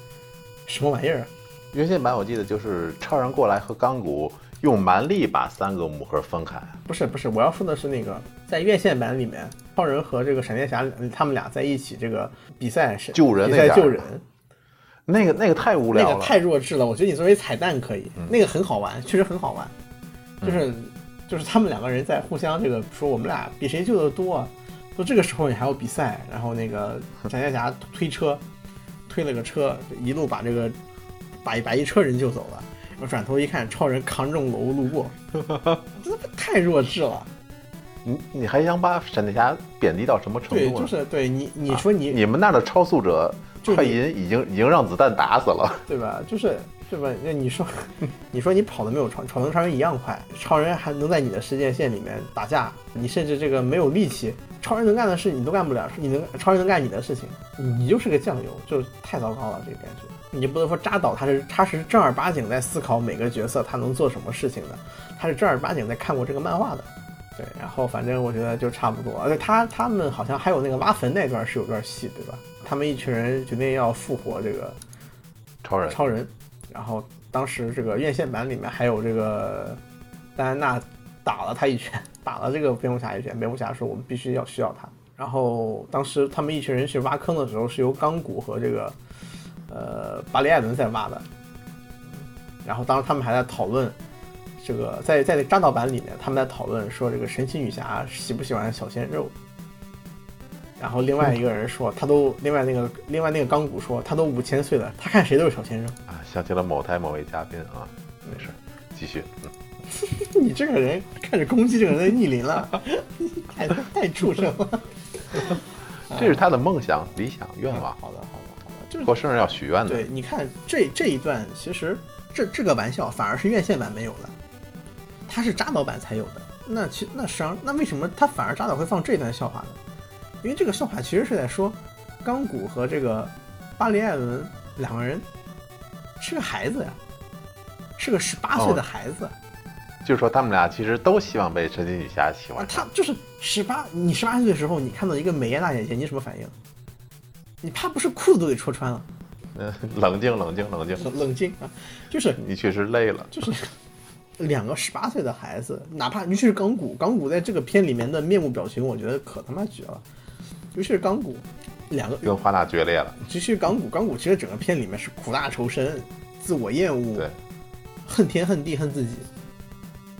什么玩意儿啊？原线版我记得就是超人过来和钢骨用蛮力把三个母盒分开。不是不是，我要说的是那个在院线版里面，超人和这个闪电侠他们俩在一起这个比赛是救人比赛救人，那个那个太无聊了那个太弱智了。我觉得你作为彩蛋可以，那个很好玩，确实很好玩。就是、就是他们两个人在互相这个说我们俩比谁救的多啊，说这个时候你还要比赛，然后那个闪电侠推车推了个车，一路把这个把一把一车人救走了。我转头一看，超人扛重楼路过，这太弱智了。你你还想把闪电侠贬低到什么程对，度对？就是对你你说你、你们那儿的超速者快银已经已经让子弹打死了。对吧？就是对吧？那你说，你说你跑的没有超超能超人一样快，超人还能在你的时间线里面打架，你甚至这个没有力气，超人能干的事你都干不了，你能超人能干你的事情，你你就是个酱油，就太糟糕了这个感觉。你不能说扎导他是他是正儿八经在思考每个角色他能做什么事情的，他是正儿八经在看过这个漫画的。对，然后反正我觉得就差不多，而且他他们好像还有那个挖坟那段是有段戏，对吧？他们一群人决定要复活这个超人超人，然后当时这个院线版里面还有这个戴安娜打了他一拳，打了这个蝙蝠侠一拳，蝙蝠侠说我们必须要需要他。然后当时他们一群人去挖坑的时候，是由钢骨和这个呃巴里艾伦在挖的。然后当时他们还在讨论这个，在在那扎导版里面，他们在讨论说这个神奇女侠喜不喜欢小鲜肉。然后另外一个人说，他都另外那个另外那个钢骨说，他都五千岁了，他看谁都是小鲜肉。啊，想起了某台某位嘉宾啊，没事，继续。嗯 你这个人开始攻击这个人的逆鳞了，太太畜生了。这是他的梦想、理想、愿望。好的，好的，好的，就是过生日要许愿的。对，你看这这一段，其实这这个玩笑反而是院线版没有的，它是扎导版才有的。那其那实际上，那为什么他反而扎导会放这段笑话呢？因为这个笑话其实是在说，钢骨和这个巴黎艾伦两个人是个孩子呀，是个十八岁的哦孩子。就是说他们俩其实都希望被神奇女侠喜啊，欢他就是十八，你十八岁的时候，你看到一个美艳大姐姐，你什么反应？你怕不是裤子都给戳穿了？嗯，冷静，冷静，冷静。冷冷静啊，就是你确实累了。就是两个十八岁的孩子，哪怕尤其是钢骨，钢骨在这个片里面的面部表情，我觉得可他妈绝了。尤其是钢骨，两个，跟华纳决裂了。尤其是钢骨，钢骨其实整个片里面是苦大仇深、自我厌恶对，恨天恨地恨自己，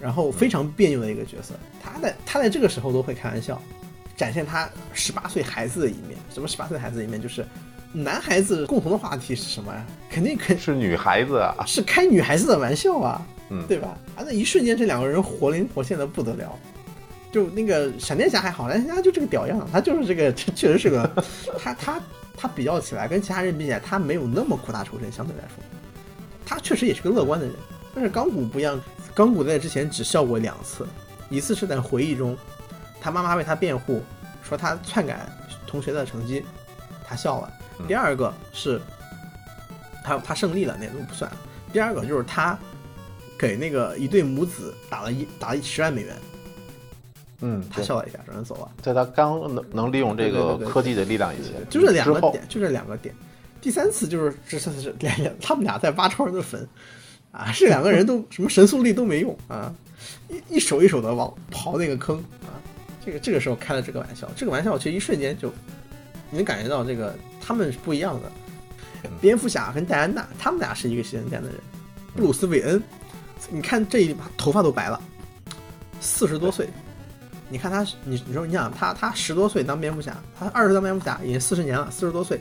然后非常别扭的一个角色。他在他在这个时候都会开玩笑，展现他十八岁孩子的一面。什么十八岁孩子的一面？就是男孩子共同的话题是什么呀？肯定肯是女孩子啊。是开女孩子的玩笑啊，嗯对吧？啊，那一瞬间这两个人活灵活现的不得了。就那个闪电侠还好，闪电侠就这个屌样，他就是这个，这确实是个，他他他比较起来，跟其他人比起来，他没有那么苦大仇深，相对来说，他确实也是个乐观的人。但是钢骨不一样，钢骨在之前只笑过两次，一次是在回忆中，他妈妈为他辩护，说他篡改同学的成绩，他笑了。嗯第二个是他他胜利了，那都不算。第二个就是他给那个一对母子打了一打了十万美元，嗯，他笑了一下，转身走了。在他刚能能利用这个科技的力量以前，就这两个点，就这两个点。第三次就是这次是俩俩他们俩在挖超人的坟，啊，这两个人都 什么神速力都没用啊，一一手一手的往刨那个坑啊，这个这个时候开了这个玩笑，这个玩笑其实一瞬间就你能感觉到这个他们是不一样的。蝙蝠侠跟戴安娜，他们俩是一个时间点的人。布鲁斯韦恩，你看这一把头发都白了，四十多岁。你看他，你你说你想他他十多岁当蝙蝠侠，他二十当蝙蝠侠已经四十年了，四十多岁，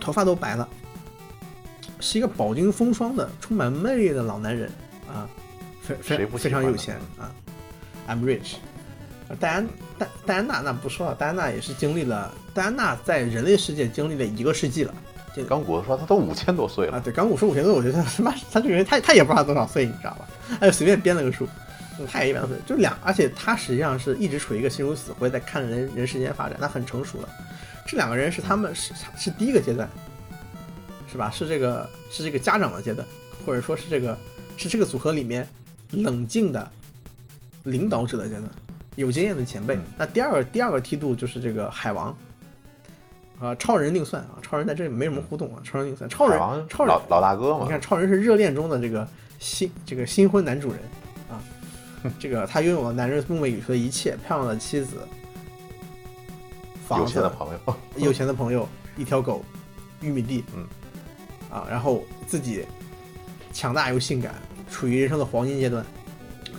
头发都白了，是一个饱经风霜的、充满魅力的老男人啊，非非非常有钱啊，I'm rich。戴安戴戴安娜那不说了，戴安娜也是经历了，戴安娜在人类世界经历了一个世纪了。这个钢骨说他都五千多岁了啊，了，对，港股说五千多，我觉得他妈他这个人他他也不知道多少岁，你知道吧？他就随便编了个数，嗯他也一百多岁，就两，而且他实际上是一直处于一个心如死灰，在看人人世间发展，他很成熟了。这两个人是他们是是第一个阶段，是吧？是这个是这个家长的阶段，或者说是这个是这个组合里面冷静的领导者的阶段，有经验的前辈。嗯那第二个第二个梯度就是这个海王。啊，超人另算啊，超人在这里没什么互动啊，超人另算，超人超人老老大哥嘛，你看，超人是热恋中的这个新这个新婚男主人啊，这个他拥有了男人梦寐以求的一切，漂亮的妻子，房子有钱的，朋友，有钱的朋友，一条狗，玉米地，嗯，啊，然后自己强大又性感，处于人生的黄金阶段，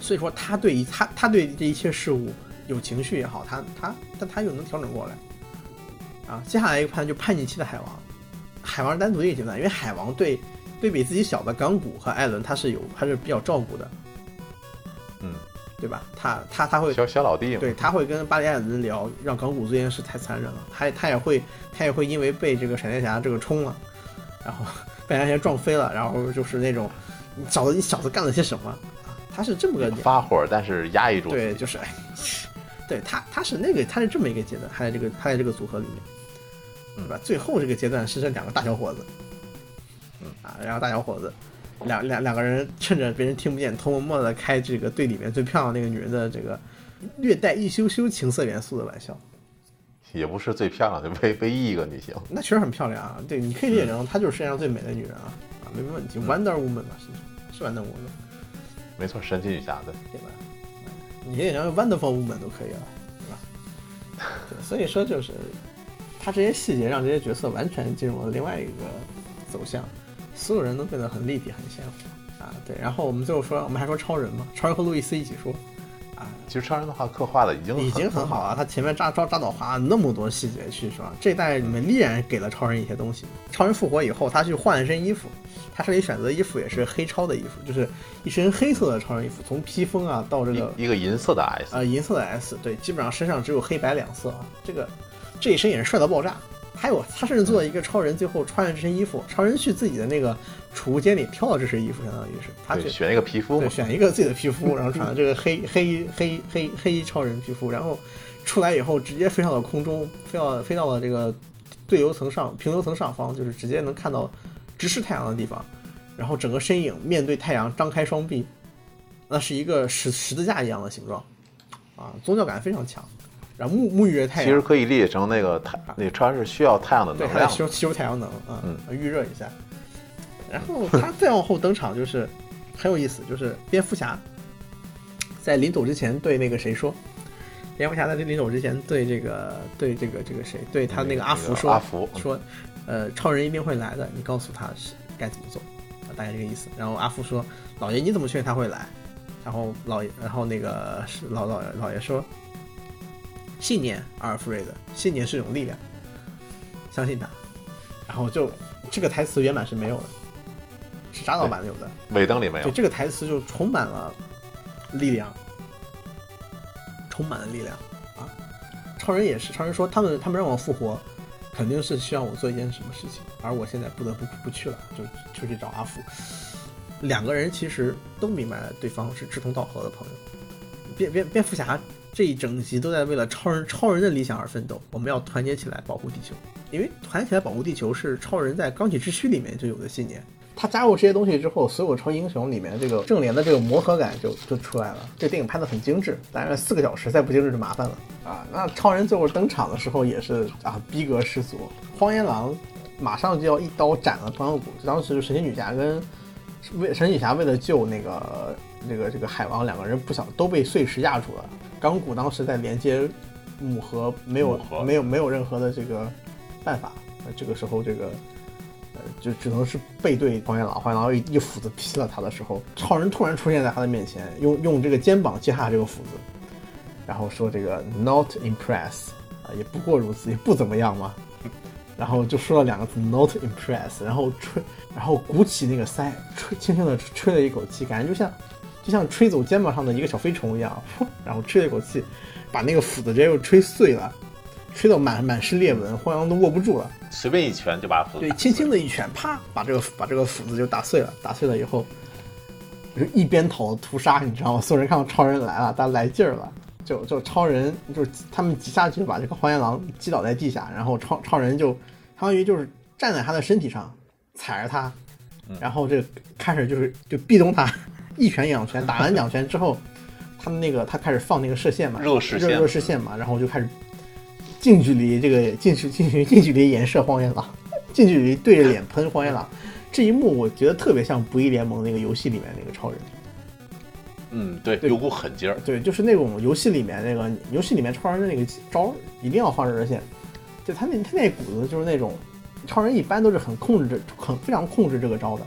所以说他对于他他对这一切事物有情绪也好，他他但他又能调整过来，啊，接下来一个判断就叛逆期的海王，海王是单独一个阶段，因为海王对对比自己小的钢骨和艾伦他是有还是比较照顾的，嗯，对吧？他他他会小小老弟嘛，对，他会跟巴里亚人聊，让港股这件事太残忍了。他他也会他也会因为被这个闪电侠这个冲了，然后 被闪电侠撞飞了，然后就是那种你小子你小子干了些什么啊？他是这么个发火，但是压抑住，对，就是哎，对他他是那个他是这么一个阶段，他在这个他在这个组合里面，对吧？最后这个阶段是这两个大小伙子，嗯啊，然后大小伙子。两两两个人趁着别人听不见，偷偷摸摸的开这个队里面最漂亮那个女人的这个略带一羞羞情色元素的玩笑，也不是最漂亮的唯唯一一个女性，那确实很漂亮啊。对，你可以理解成她就是世界上最美的女人啊，啊，没问题，Wonder Woman 嘛，是是 Wonder Woman，没错，神奇女侠的，对吧？你可以讲 Wonderful Woman 都可以了，对吧？对，所以说就是他这些细节让这些角色完全进入了另外一个走向，所有人都变得很立体、很鲜活啊。对，然后我们最后说，我们还说超人嘛，超人和路易斯一起说，啊，其实超人的话刻画的已经已经很好了。他前面扎扎扎导花了那么多细节去说，这一代里面依然给了超人一些东西。超人复活以后，他去换了身衣服，他这里选择的衣服也是黑超的衣服，就是一身黑色的超人衣服，从披风啊到这个一一个银色的 S，呃银色的 S，对，基本上身上只有黑白两色啊。这个这一身也是帅到爆炸。还有，他甚至做了一个超人，最后穿着这身衣服，超人去自己的那个储物间里挑了这身衣服，相当于是他去对，选一个皮肤对，选一个自己的皮肤，然后穿这个黑黑黑黑黑超人皮肤，然后出来以后直接飞上了空中，飞到飞到了这个对流层上平流层上方，就是直接能看到直视太阳的地方，然后整个身影面对太阳，张开双臂，那是一个十十字架一样的形状，啊，宗教感非常强，然后沐沐浴着太阳，其实可以理解成那个太那个超人是需要太阳的对，能量还得吸，收吸收太阳能啊，嗯预热一下。然后他再往后登场就是很有意思，就是蝙蝠侠在临走之前对那个谁说，蝙蝠侠在临走之前对这个对这个这个谁对他那个阿福说，阿福说，呃，超人一定会来的，你告诉他是该怎么做，啊，大概这个意思。然后阿福说，老爷你怎么确定他会来？然后老爷，然后那个是老老老爷说，信念，阿尔弗瑞德，信念是一种力量，相信他。然后就这个台词原版是没有的，是扎导版有的。尾灯里没有对，这个台词就充满了力量，充满了力量啊！超人也是，超人说他们他们让我复活，肯定是希望我做一件什么事情，而我现在不得不不去了，就就去找阿福。两个人其实都明白了对方是志同道合的朋友。蝙蝙蝙蝠侠这一整集都在为了超人超人的理想而奋斗。我们要团结起来保护地球，因为团结起来保护地球是超人在钢铁之躯里面就有的信念。他加入这些东西之后，所有超英雄里面这个正联的这个磨合感就就出来了。这电影拍的很精致，当然四个小时再不精致就麻烦了啊。那超人最后登场的时候也是啊逼格十足，荒原狼马上就要一刀斩了钢骨。当时神奇女侠跟为神奇女侠为了救那个那个这个海王两个人不小都被碎石压住了。钢骨当时在连接母核，没有没有没有任何的这个办法。呃这个时候这个。呃，就只能是背对荒原狼，荒原狼一一斧子劈了他的时候，超人突然出现在他的面前，用用这个肩膀接下这个斧子，然后说这个 not impress 啊，也不过如此，也不怎么样嘛。然后就说了两个字 not impress，然后吹，然后鼓起那个腮，吹轻轻的吹了一口气，感觉就像就像吹走肩膀上的一个小飞虫一样，噗 然后吹了一口气，把那个斧子直接又吹碎了，吹到满满是裂纹，荒原狼都握不住了。随便一拳就把斧子对，轻轻的一拳，啪，把这个把这个斧子就打碎了。打碎了以后，就一边逃屠杀，你知道吗？所有人看到超人来了，大家来劲儿了，就就超人就是他们几下去就把这个荒原狼击倒在地下，然后超超人就相当于就是站在他的身体上，踩着他，然后这个开始就是就壁咚他，一拳两拳，打完两拳之后，他们那个他开始放那个射线嘛，热视线。热热视线嘛，然后就开始近距离这个近距近距近距离颜射荒原狼，近距离对着脸喷荒原狼，这一幕我觉得特别像《不义联盟》那个游戏里面那个超人，嗯，对，对。有股狠劲儿。对，就是那种游戏里面那个游戏里面超人的那个招儿一定要放热线，就他那他那股子就是那种超人一般都是很控制这很非常控制这个招的，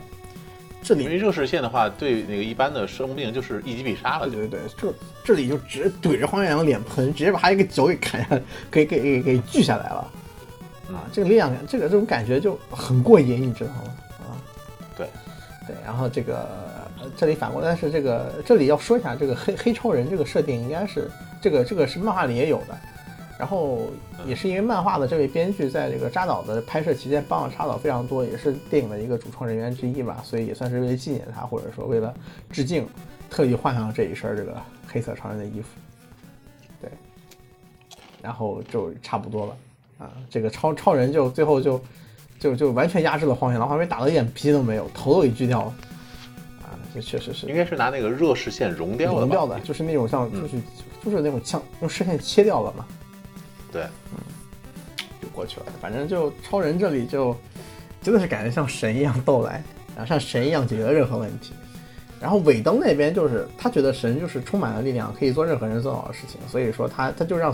这里因为热视线的话，对那个一般的生病就是一击必杀了，对对对，这这里就直接怼着荒原狼脸盆，直接把他一个脚给砍下，给给给给锯下来了。啊，这个力量感，这个这种感觉就很过瘾，你知道吗？啊，对对，然后这个呃这里反过来是这个，这里要说一下这个黑黑超人这个设定，应该是这个这个是漫画里也有的，然后也是因为漫画的这位编剧在这个扎导的拍摄期间帮了扎导非常多，也是电影的一个主创人员之一吧，所以也算是为了纪念他，或者说为了致敬，特意换上了这一身这个黑色超人的衣服，对，然后就差不多了。啊，这个超超人就最后就就就完全压制了荒原狼，荒原狼打的一点脾气都没有，头都给锯掉了，啊，这确实是。应该是拿那个热视线融掉的，融掉的，就是那种像就是、就是那种枪用视线切掉了嘛，对，嗯就过去了。反正就超人这里就真的是感觉像神一样到来，然后像神一样解决了任何问题。然后尾灯那边就是他觉得神就是充满了力量，可以做任何人做好的事情，所以说他他就让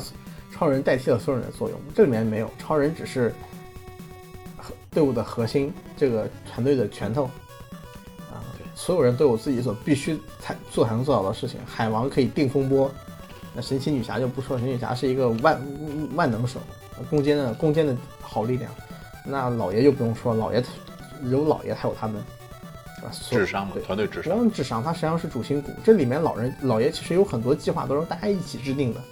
超人代替了所有人的作用。这里面没有，超人只是核队伍的核心，这个团队的拳头啊，所有人都有自己所必须才做才能做到的事情。海王可以定风波，那神奇女侠就不说，神奇女侠是一个万万能手，攻坚的攻坚的好力量。那老爷就不用说，老爷有老爷，还有他们，智商嘛对，团队智商。不用智商，他实际上是主心骨。这里面老人老爷其实有很多计划都是大家一起制定的，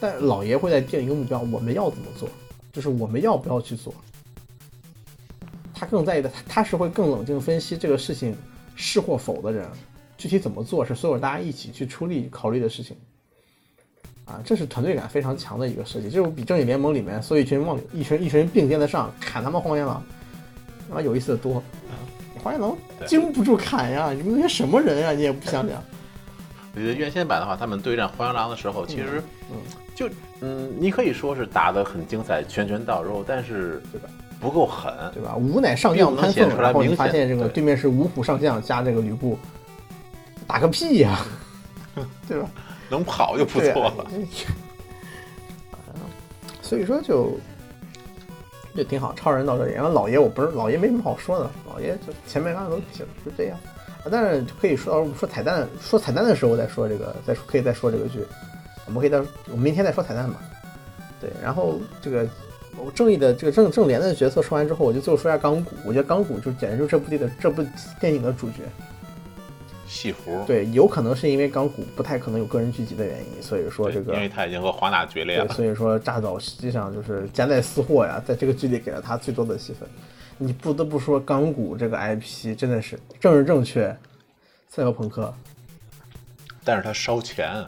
但老爷会在定一个目标，我们要怎么做，就是我们要不要去做。他更在意的，他他是会更冷静分析这个事情是或否的人，具体怎么做是所有大家一起去出力考虑的事情。啊，这是团队感非常强的一个设计，这种比正义联盟里面所有一群忘一群一群人并肩的上砍他们荒原狼，他妈有意思的多。荒原狼经不住砍呀！你们那些什么人呀？你也不想想。我觉得院线版的话，他们对战荒原狼的时候，其实嗯就嗯，你可以说是打得很精彩，拳拳到肉，但是对吧？不够狠。对吧？五乃上将潘凤，然后你发现这个对对面是五虎上将加这个吕布，打个屁呀、对吧？能跑就不错了。所以说就就挺好，超人到这里，然后老爷我不是老爷没什么好说的，老爷就前面刚才都提了，就这样。啊但是可以说到我们说彩蛋，说彩蛋的时候再说这个，再说可以再说这个剧，我们可以再我们明天再说彩蛋吧。对，然后这个我正义的这个正正联的角色说完之后，我就最后说一下钢骨，我觉得钢骨就简直就是这部电的这部电影的主角。戏服，对，有可能是因为钢骨不太可能有个人聚集的原因，所以说这个因为他已经和华纳决裂，了。所以说扎导实际上就是夹带私货呀，在这个剧里给了他最多的戏份。你不得不说，钢骨这个 IP 真的是政治正确，赛博朋克，但是他烧钱，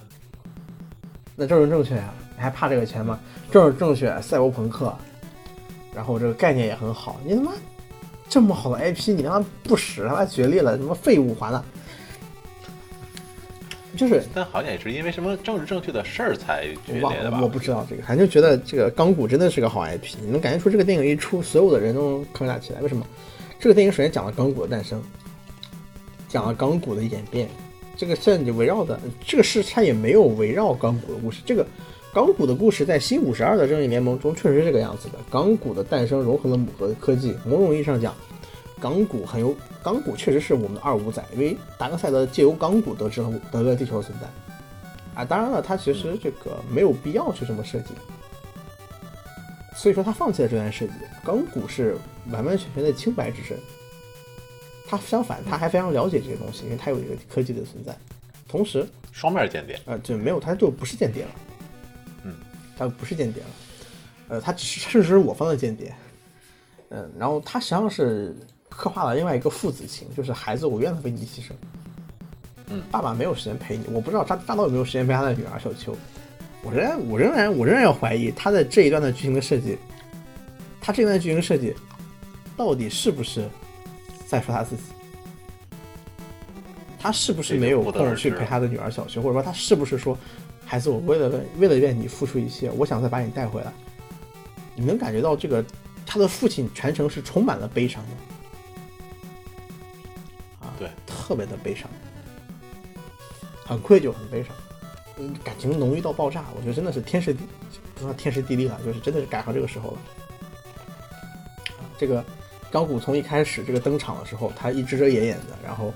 那政治正确呀，你还怕这个钱吗？政治正确，赛博朋克，然后这个概念也很好，你他妈这么好的 IP，你他妈不使，他妈决裂了，什么废物还了。就是但好像也是因为什么政治正确的事儿才决我忘裂的吧？我不知道这个，反正就觉得这个钢骨真的是个好 IP，你能感觉出这个电影一出，所有的人都能抗打起来。为什么？这个电影首先讲了钢骨的诞生，讲了钢骨的演变，这个甚至围绕的这个事，它也没有围绕钢骨的故事。这个钢骨的故事在新五十二的正义联盟中确实是这个样子的。钢骨的诞生融合了母核科技，某种意义上讲，钢骨很有港股确实是我们的二五仔，因为达克赛德借由港股得知了得了地球的存在。啊，当然了，他其实这个没有必要去这么设计，所以说他放弃了这段设计。港股是完完全全的清白之身，他相反，他还非常了解这些东西，因为他有一个科技的存在。同时，双面间谍，呃，就没有，他就不是间谍了，嗯，他不是间谍了，呃，他只是甚至是我方的间谍，嗯，然后他实际上是刻画了另外一个父子情，就是孩子我愿意为你牺牲，嗯，爸爸没有时间陪你，我不知道大大刀有没有时间陪他的女儿小秋，我仍然我仍然我仍然要怀疑他的这一段的剧情的设计，他这一段的剧情设计到底是不是在说他自己？他是不是没有空去陪他的女儿小秋，或者说他是不是说，孩子，我为了为了愿你付出一切，我想再把你带回来。你能感觉到这个他的父亲全程是充满了悲伤的，啊，对，特别的悲伤，很愧疚，很悲伤，嗯，感情浓郁到爆炸，我觉得真的是天时地，不说天时地利了，就是真的是赶上这个时候了。啊这个钢骨从一开始这个登场的时候，他一遮遮掩掩的，然后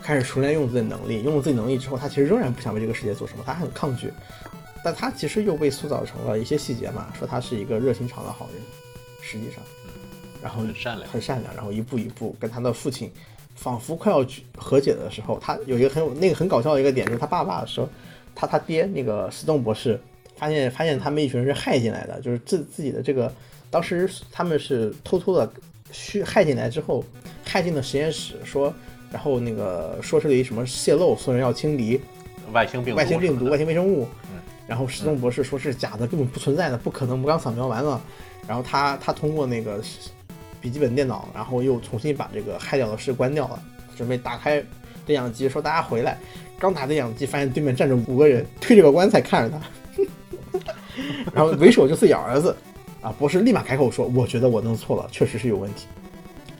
开始熟练用自己的能力，用了自己能力之后，他其实仍然不想为这个世界做什么，他很抗拒，但他其实又被塑造成了一些细节嘛，说他是一个热心肠的好人，实际上，然后很善良。很善良，然后一步一步跟他的父亲仿佛快要去和解的时候，他有一个很有那个很搞笑的一个点，就是他爸爸说，他他爹那个史东博士发现发现他们一群人是害进来的，就是自自己的这个当时他们是偷偷的去害进来之后，害进了实验室，说然后那个说这里什么泄露，所有人要清理，外星病毒，外星病毒、外星微生物嗯。然后史东博士说是假的，根本不存在的，不可能。我刚扫描完了，然后他他通过那个笔记本电脑，然后又重新把这个害掉的事关掉了，准备打开对讲机说大家回来。刚打对讲机，发现对面站着五个人，推着个棺材看着他，然后为首就是咬儿子。啊，博士立马开口说：“我觉得我弄错了，确实是有问题，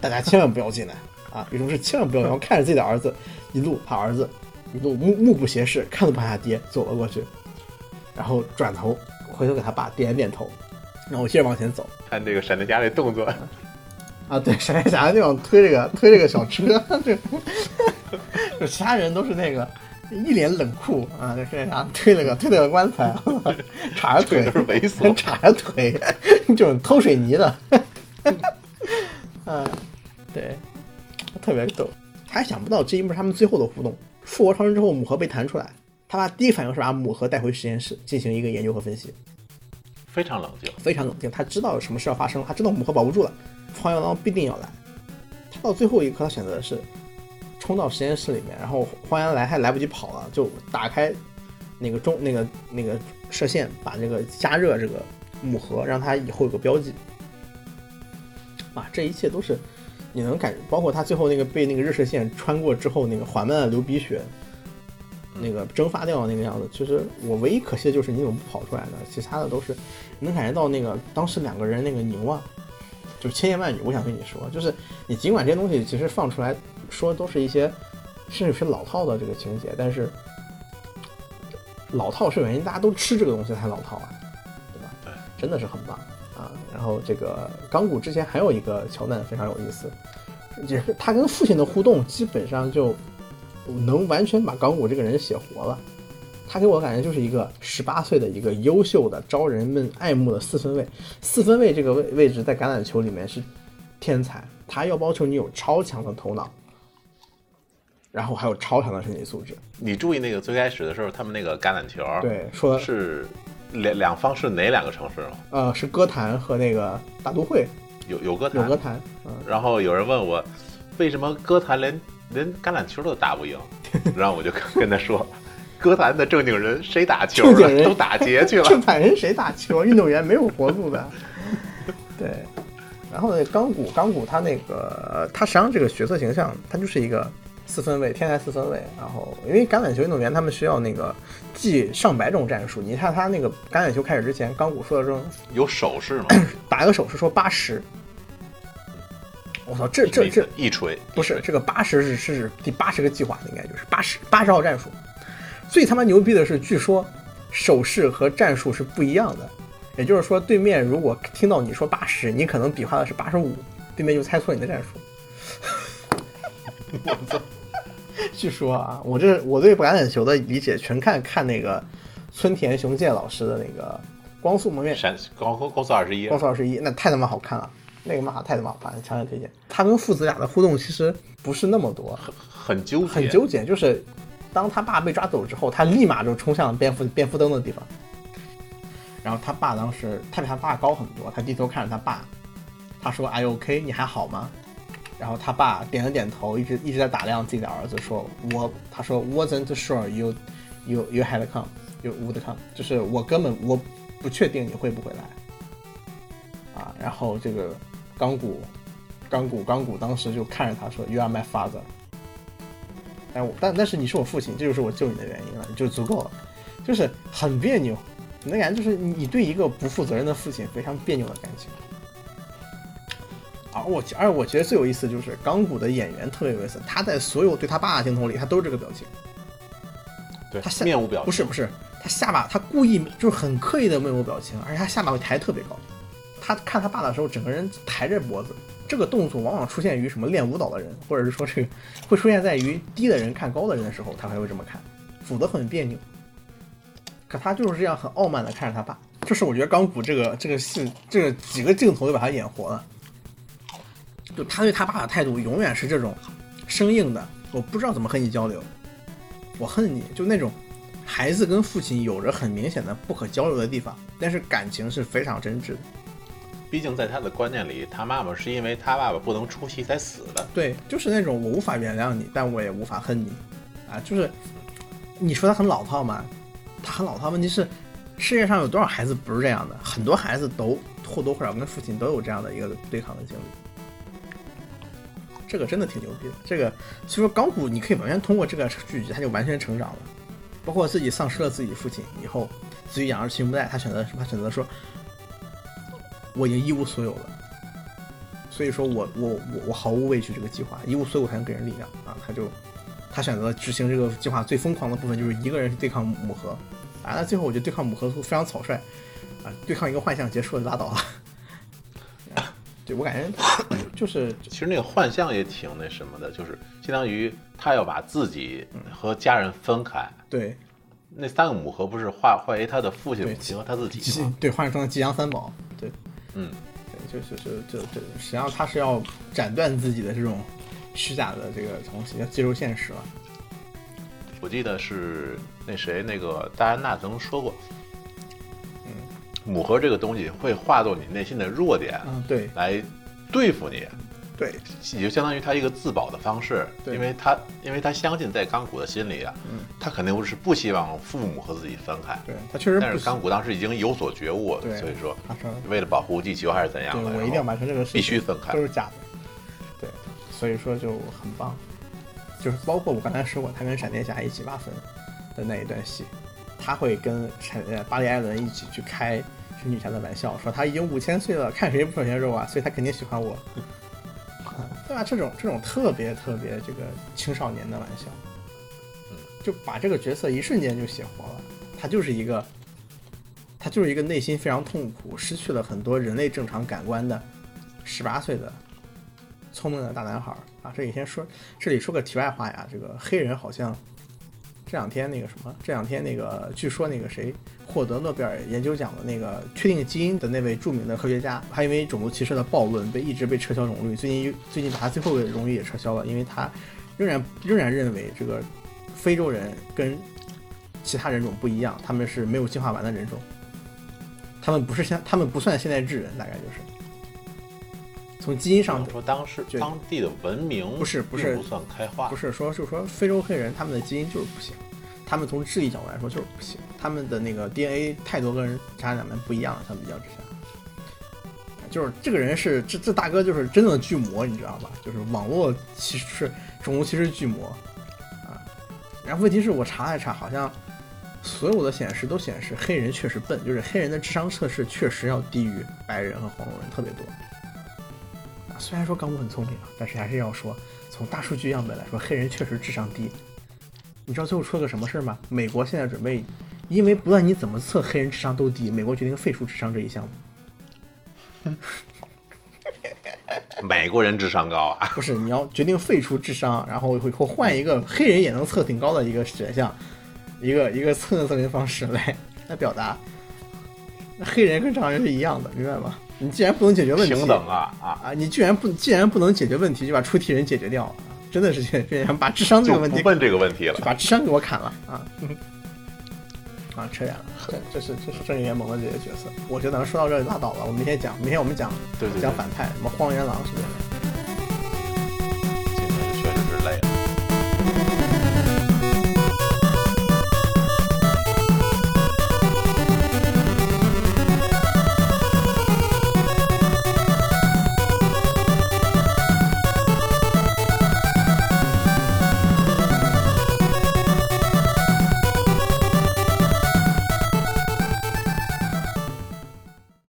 大家千万不要进来啊！有种事千万不要，然后看着自己的儿子，一路他儿子一路目目不斜视，看都不看他爹，走了过去，然后转头回头给他爸点了点头，然后接着往前走。看这个闪电侠这动作，啊，对，闪电侠那种推这个推这个小车，这就其他人都是那个一脸冷酷啊，这闪电侠推了个推了个棺材，叉着腿都是猥琐叉着腿，就是偷水泥的，嗯，对，特别逗。他还想不到这一幕是他们最后的互动。复活超人之后，母盒被弹出来，他爸第一反应是把母盒带回实验室进行一个研究和分析。非常冷静。非常冷静，他知道有什么事要发生，他知道母盒保不住了，黄药郎必定要来。他到最后一刻，他选择的是冲到实验室里面，然后黄羊来还来不及跑了，就打开那个中那个那个射线，把这个加热这个母盒，让它以后有个标记。啊，这一切都是你能感，包括他最后那个被那个热射线穿过之后，那个缓慢的流鼻血，那个蒸发掉的那个样子。其实我唯一可惜的就是你怎么不跑出来呢？其他的都是能感觉到那个当时两个人那个凝望，就是千言万语。我想跟你说，就是你尽管这些东西其实放出来说都是一些甚至是老套的这个情节，但是老套是原因，大家都吃这个东西才老套啊，对吧？对，真的是很棒啊。然后这个钢骨之前还有一个桥段非常有意思，也是他跟父亲的互动基本上就能完全把钢骨这个人写活了。他给我感觉就是一个十八岁的一个优秀的、招人们爱慕的四分卫。四分卫这个位位置在橄榄球里面是天才，他要要求你有超强的头脑，然后还有超强的身体素质。你注意那个最开始的时候，他们那个橄榄球，，对，说是两两方是哪两个城市吗？呃是歌坛和那个大都会有有歌坛，有歌坛，嗯，然后有人问我，为什么歌坛连连橄榄球都打不赢？然后我就跟跟他说，歌坛的正经人谁打球了？正经人都打劫去了。正版人谁打球？运动员没有活路的。对，然后呢，钢骨，钢骨他那个他实际上这个角色形象，他就是一个四分卫，天才四分卫。然后因为橄榄球运动员他们需要那个记上百种战术，你看他那个橄榄球开始之前，钢骨说的这有手势吗？打一个手势说八十。我操，这这这一锤不是这个八十是是第八十个计划，应该就是八十八十号战术。最他妈牛逼的是，据说手势和战术是不一样的。也就是说，对面如果听到你说八十，你可能比划的是八十五，对面就猜错你的战术。我操！据说啊，我这我对橄榄球的理解全看看那个村田雄介老师的那个《光速蒙面》，闪光光速二十一，光速二十一，那太他妈好看了，那个漫画太他妈好看了，强烈推荐。他跟父子俩的互动其实不是那么多，很很纠结，很纠结。就是当他爸被抓走之后，他立马就冲向了蝙蝠蝙蝠灯的地方。然后他爸当时他比他爸高很多，他低头看着他爸，他说：“Are you OK？你还好吗？”然后他爸点了点头，一直一直在打量自己的儿子，说：“我，他说 wasn't sure you you you had come you would come，就是我根本我不确定你会不会来。”啊，然后这个钢骨钢骨钢骨当时就看着他说：“You are my father。”但我但但是你是我父亲，这就是我救你的原因了，就足够了，就是很别扭。你的感觉就是你对一个不负责任的父亲非常别扭的感情。而我而我觉得最有意思就是钢骨的演员特别有意思，他在所有对他爸的镜头里，他都是这个表情。对，他下面无表情，不是不是，他下巴他故意就是很刻意的面无表情，而且他下巴会抬特别高。他看他爸的时候，整个人抬着脖子，这个动作往往出现于什么练舞蹈的人，或者是说这个会出现在于低的人看高的人的时候，他才会这么看，否则很别扭。可他就是这样很傲慢的看着他爸，就是我觉得钢骨这个这个戏，这个几个镜头就把他演活了。就他对他爸的态度永远是这种生硬的，我不知道怎么和你交流，我恨你，就那种孩子跟父亲有着很明显的不可交流的地方，但是感情是非常真挚的。毕竟在他的观念里，他妈妈是因为他爸爸不能出席才死的。对，就是那种我无法原谅你，但我也无法恨你，啊，就是你说他很老套吗？他很老套。问题是，世界上有多少孩子不是这样的？很多孩子都或多或少跟父亲都有这样的一个对抗的经历。这个真的挺牛逼的。这个所以说，钢骨你可以完全通过这个剧集，他就完全成长了。包括自己丧失了自己父亲以后，子欲养而亲不待，他选择什么？他选择说，我已经一无所有了。所以说我我我我毫无畏惧这个计划，一无所有才能给人力量啊！他就他选择执行这个计划最疯狂的部分，就是一个人去对抗母核啊。那最后我觉得对抗母核非常草率啊，对抗一个幻象结束了拉倒了。对我感觉 就是，其实那个幻象也挺那什么的，就是相当于他要把自己和家人分开。对那三个母盒不是化化为他的父亲、对母亲和他自己吗？对化成了吉祥三宝，对嗯，对，就是就就就实际上他是要斩断自己的这种虚假的这个东西，要接受现实了。我记得是那谁那个戴安娜曾经说过，嗯，母盒这个东西会化作你内心的弱点嗯，对。来对付你，对也就相当于他一个自保的方式，对因为他因为他相信在钢骨的心里啊，嗯他肯定是不希望父母和自己分开，对，他确实但是钢骨当时已经有所觉悟，对所以说他说为了保护地球还是怎样的，我一定要完成这个事情，必须分开都是假的。对，所以说就很棒，就是包括我刚才说过，他跟闪电侠一起挖坟的那一段戏，他会跟闪呃巴黎艾伦一起去开神女侠的玩笑，说他已经五千岁了，看谁不手鲜肉啊，所以他肯定喜欢我。啊对啊？这种这种特别特别这个青少年的玩笑，嗯，就把这个角色一瞬间就写活了。他就是一个，他就是一个内心非常痛苦、失去了很多人类正常感官的十八岁的聪明的大男孩啊。这里先说，这里说个题外话呀，这个黑人好像这两天那个什么，这两天那个据说那个谁获得诺贝尔研究奖的那个确定基因的那位著名的科学家，还因为种族歧视的暴论被一直被撤销荣誉，最近最近把他最后的荣誉也撤销了，因为他仍然仍然认为这个非洲人跟其他人种不一样，他们是没有进化完的人种，他们不是现他们不算现代智人，大概就是。从基因上说当时对当地的文明不是不是不算开化，不是说，就是说非洲黑人他们的基因就是不行，他们从智力角度来说就是不行，他们的那个 DNA 太多跟其他两边不一样了，相比较之下。就是这个人是这这大哥就是真正的巨魔，你知道吧？就是网络其实是种族歧视巨魔啊。然后问题是我查了查，好像所有的显示都显示黑人确实笨，就是黑人的智商测试确实要低于白人和黄种人特别多。啊，虽然说港股很聪明啊，但是还是要说，从大数据样本来说，黑人确实智商低。你知道最后出了个什么事儿吗？美国现在准备，因为不论你怎么测黑人智商都低，美国决定废除智商这一项目。美国人智商高啊！不是，你要决定废除智商，然后以后换一个黑人也能测挺高的一个选项，一个一个测测评方式来来表达。那黑人跟常人是一样的，明白吗？你既然不能解决问题，平等啊啊啊！你居然不既然不能解决问题，就把出题人解决掉，真的是这样把智商这个问题不问这个问题了，把智商给我砍了啊！啊，扯远了，这 这是这是正义联盟的这些角色，我觉得咱们说到这儿就拉倒了。我们明天讲，明天我们讲讲反派，什么荒原狼什么的。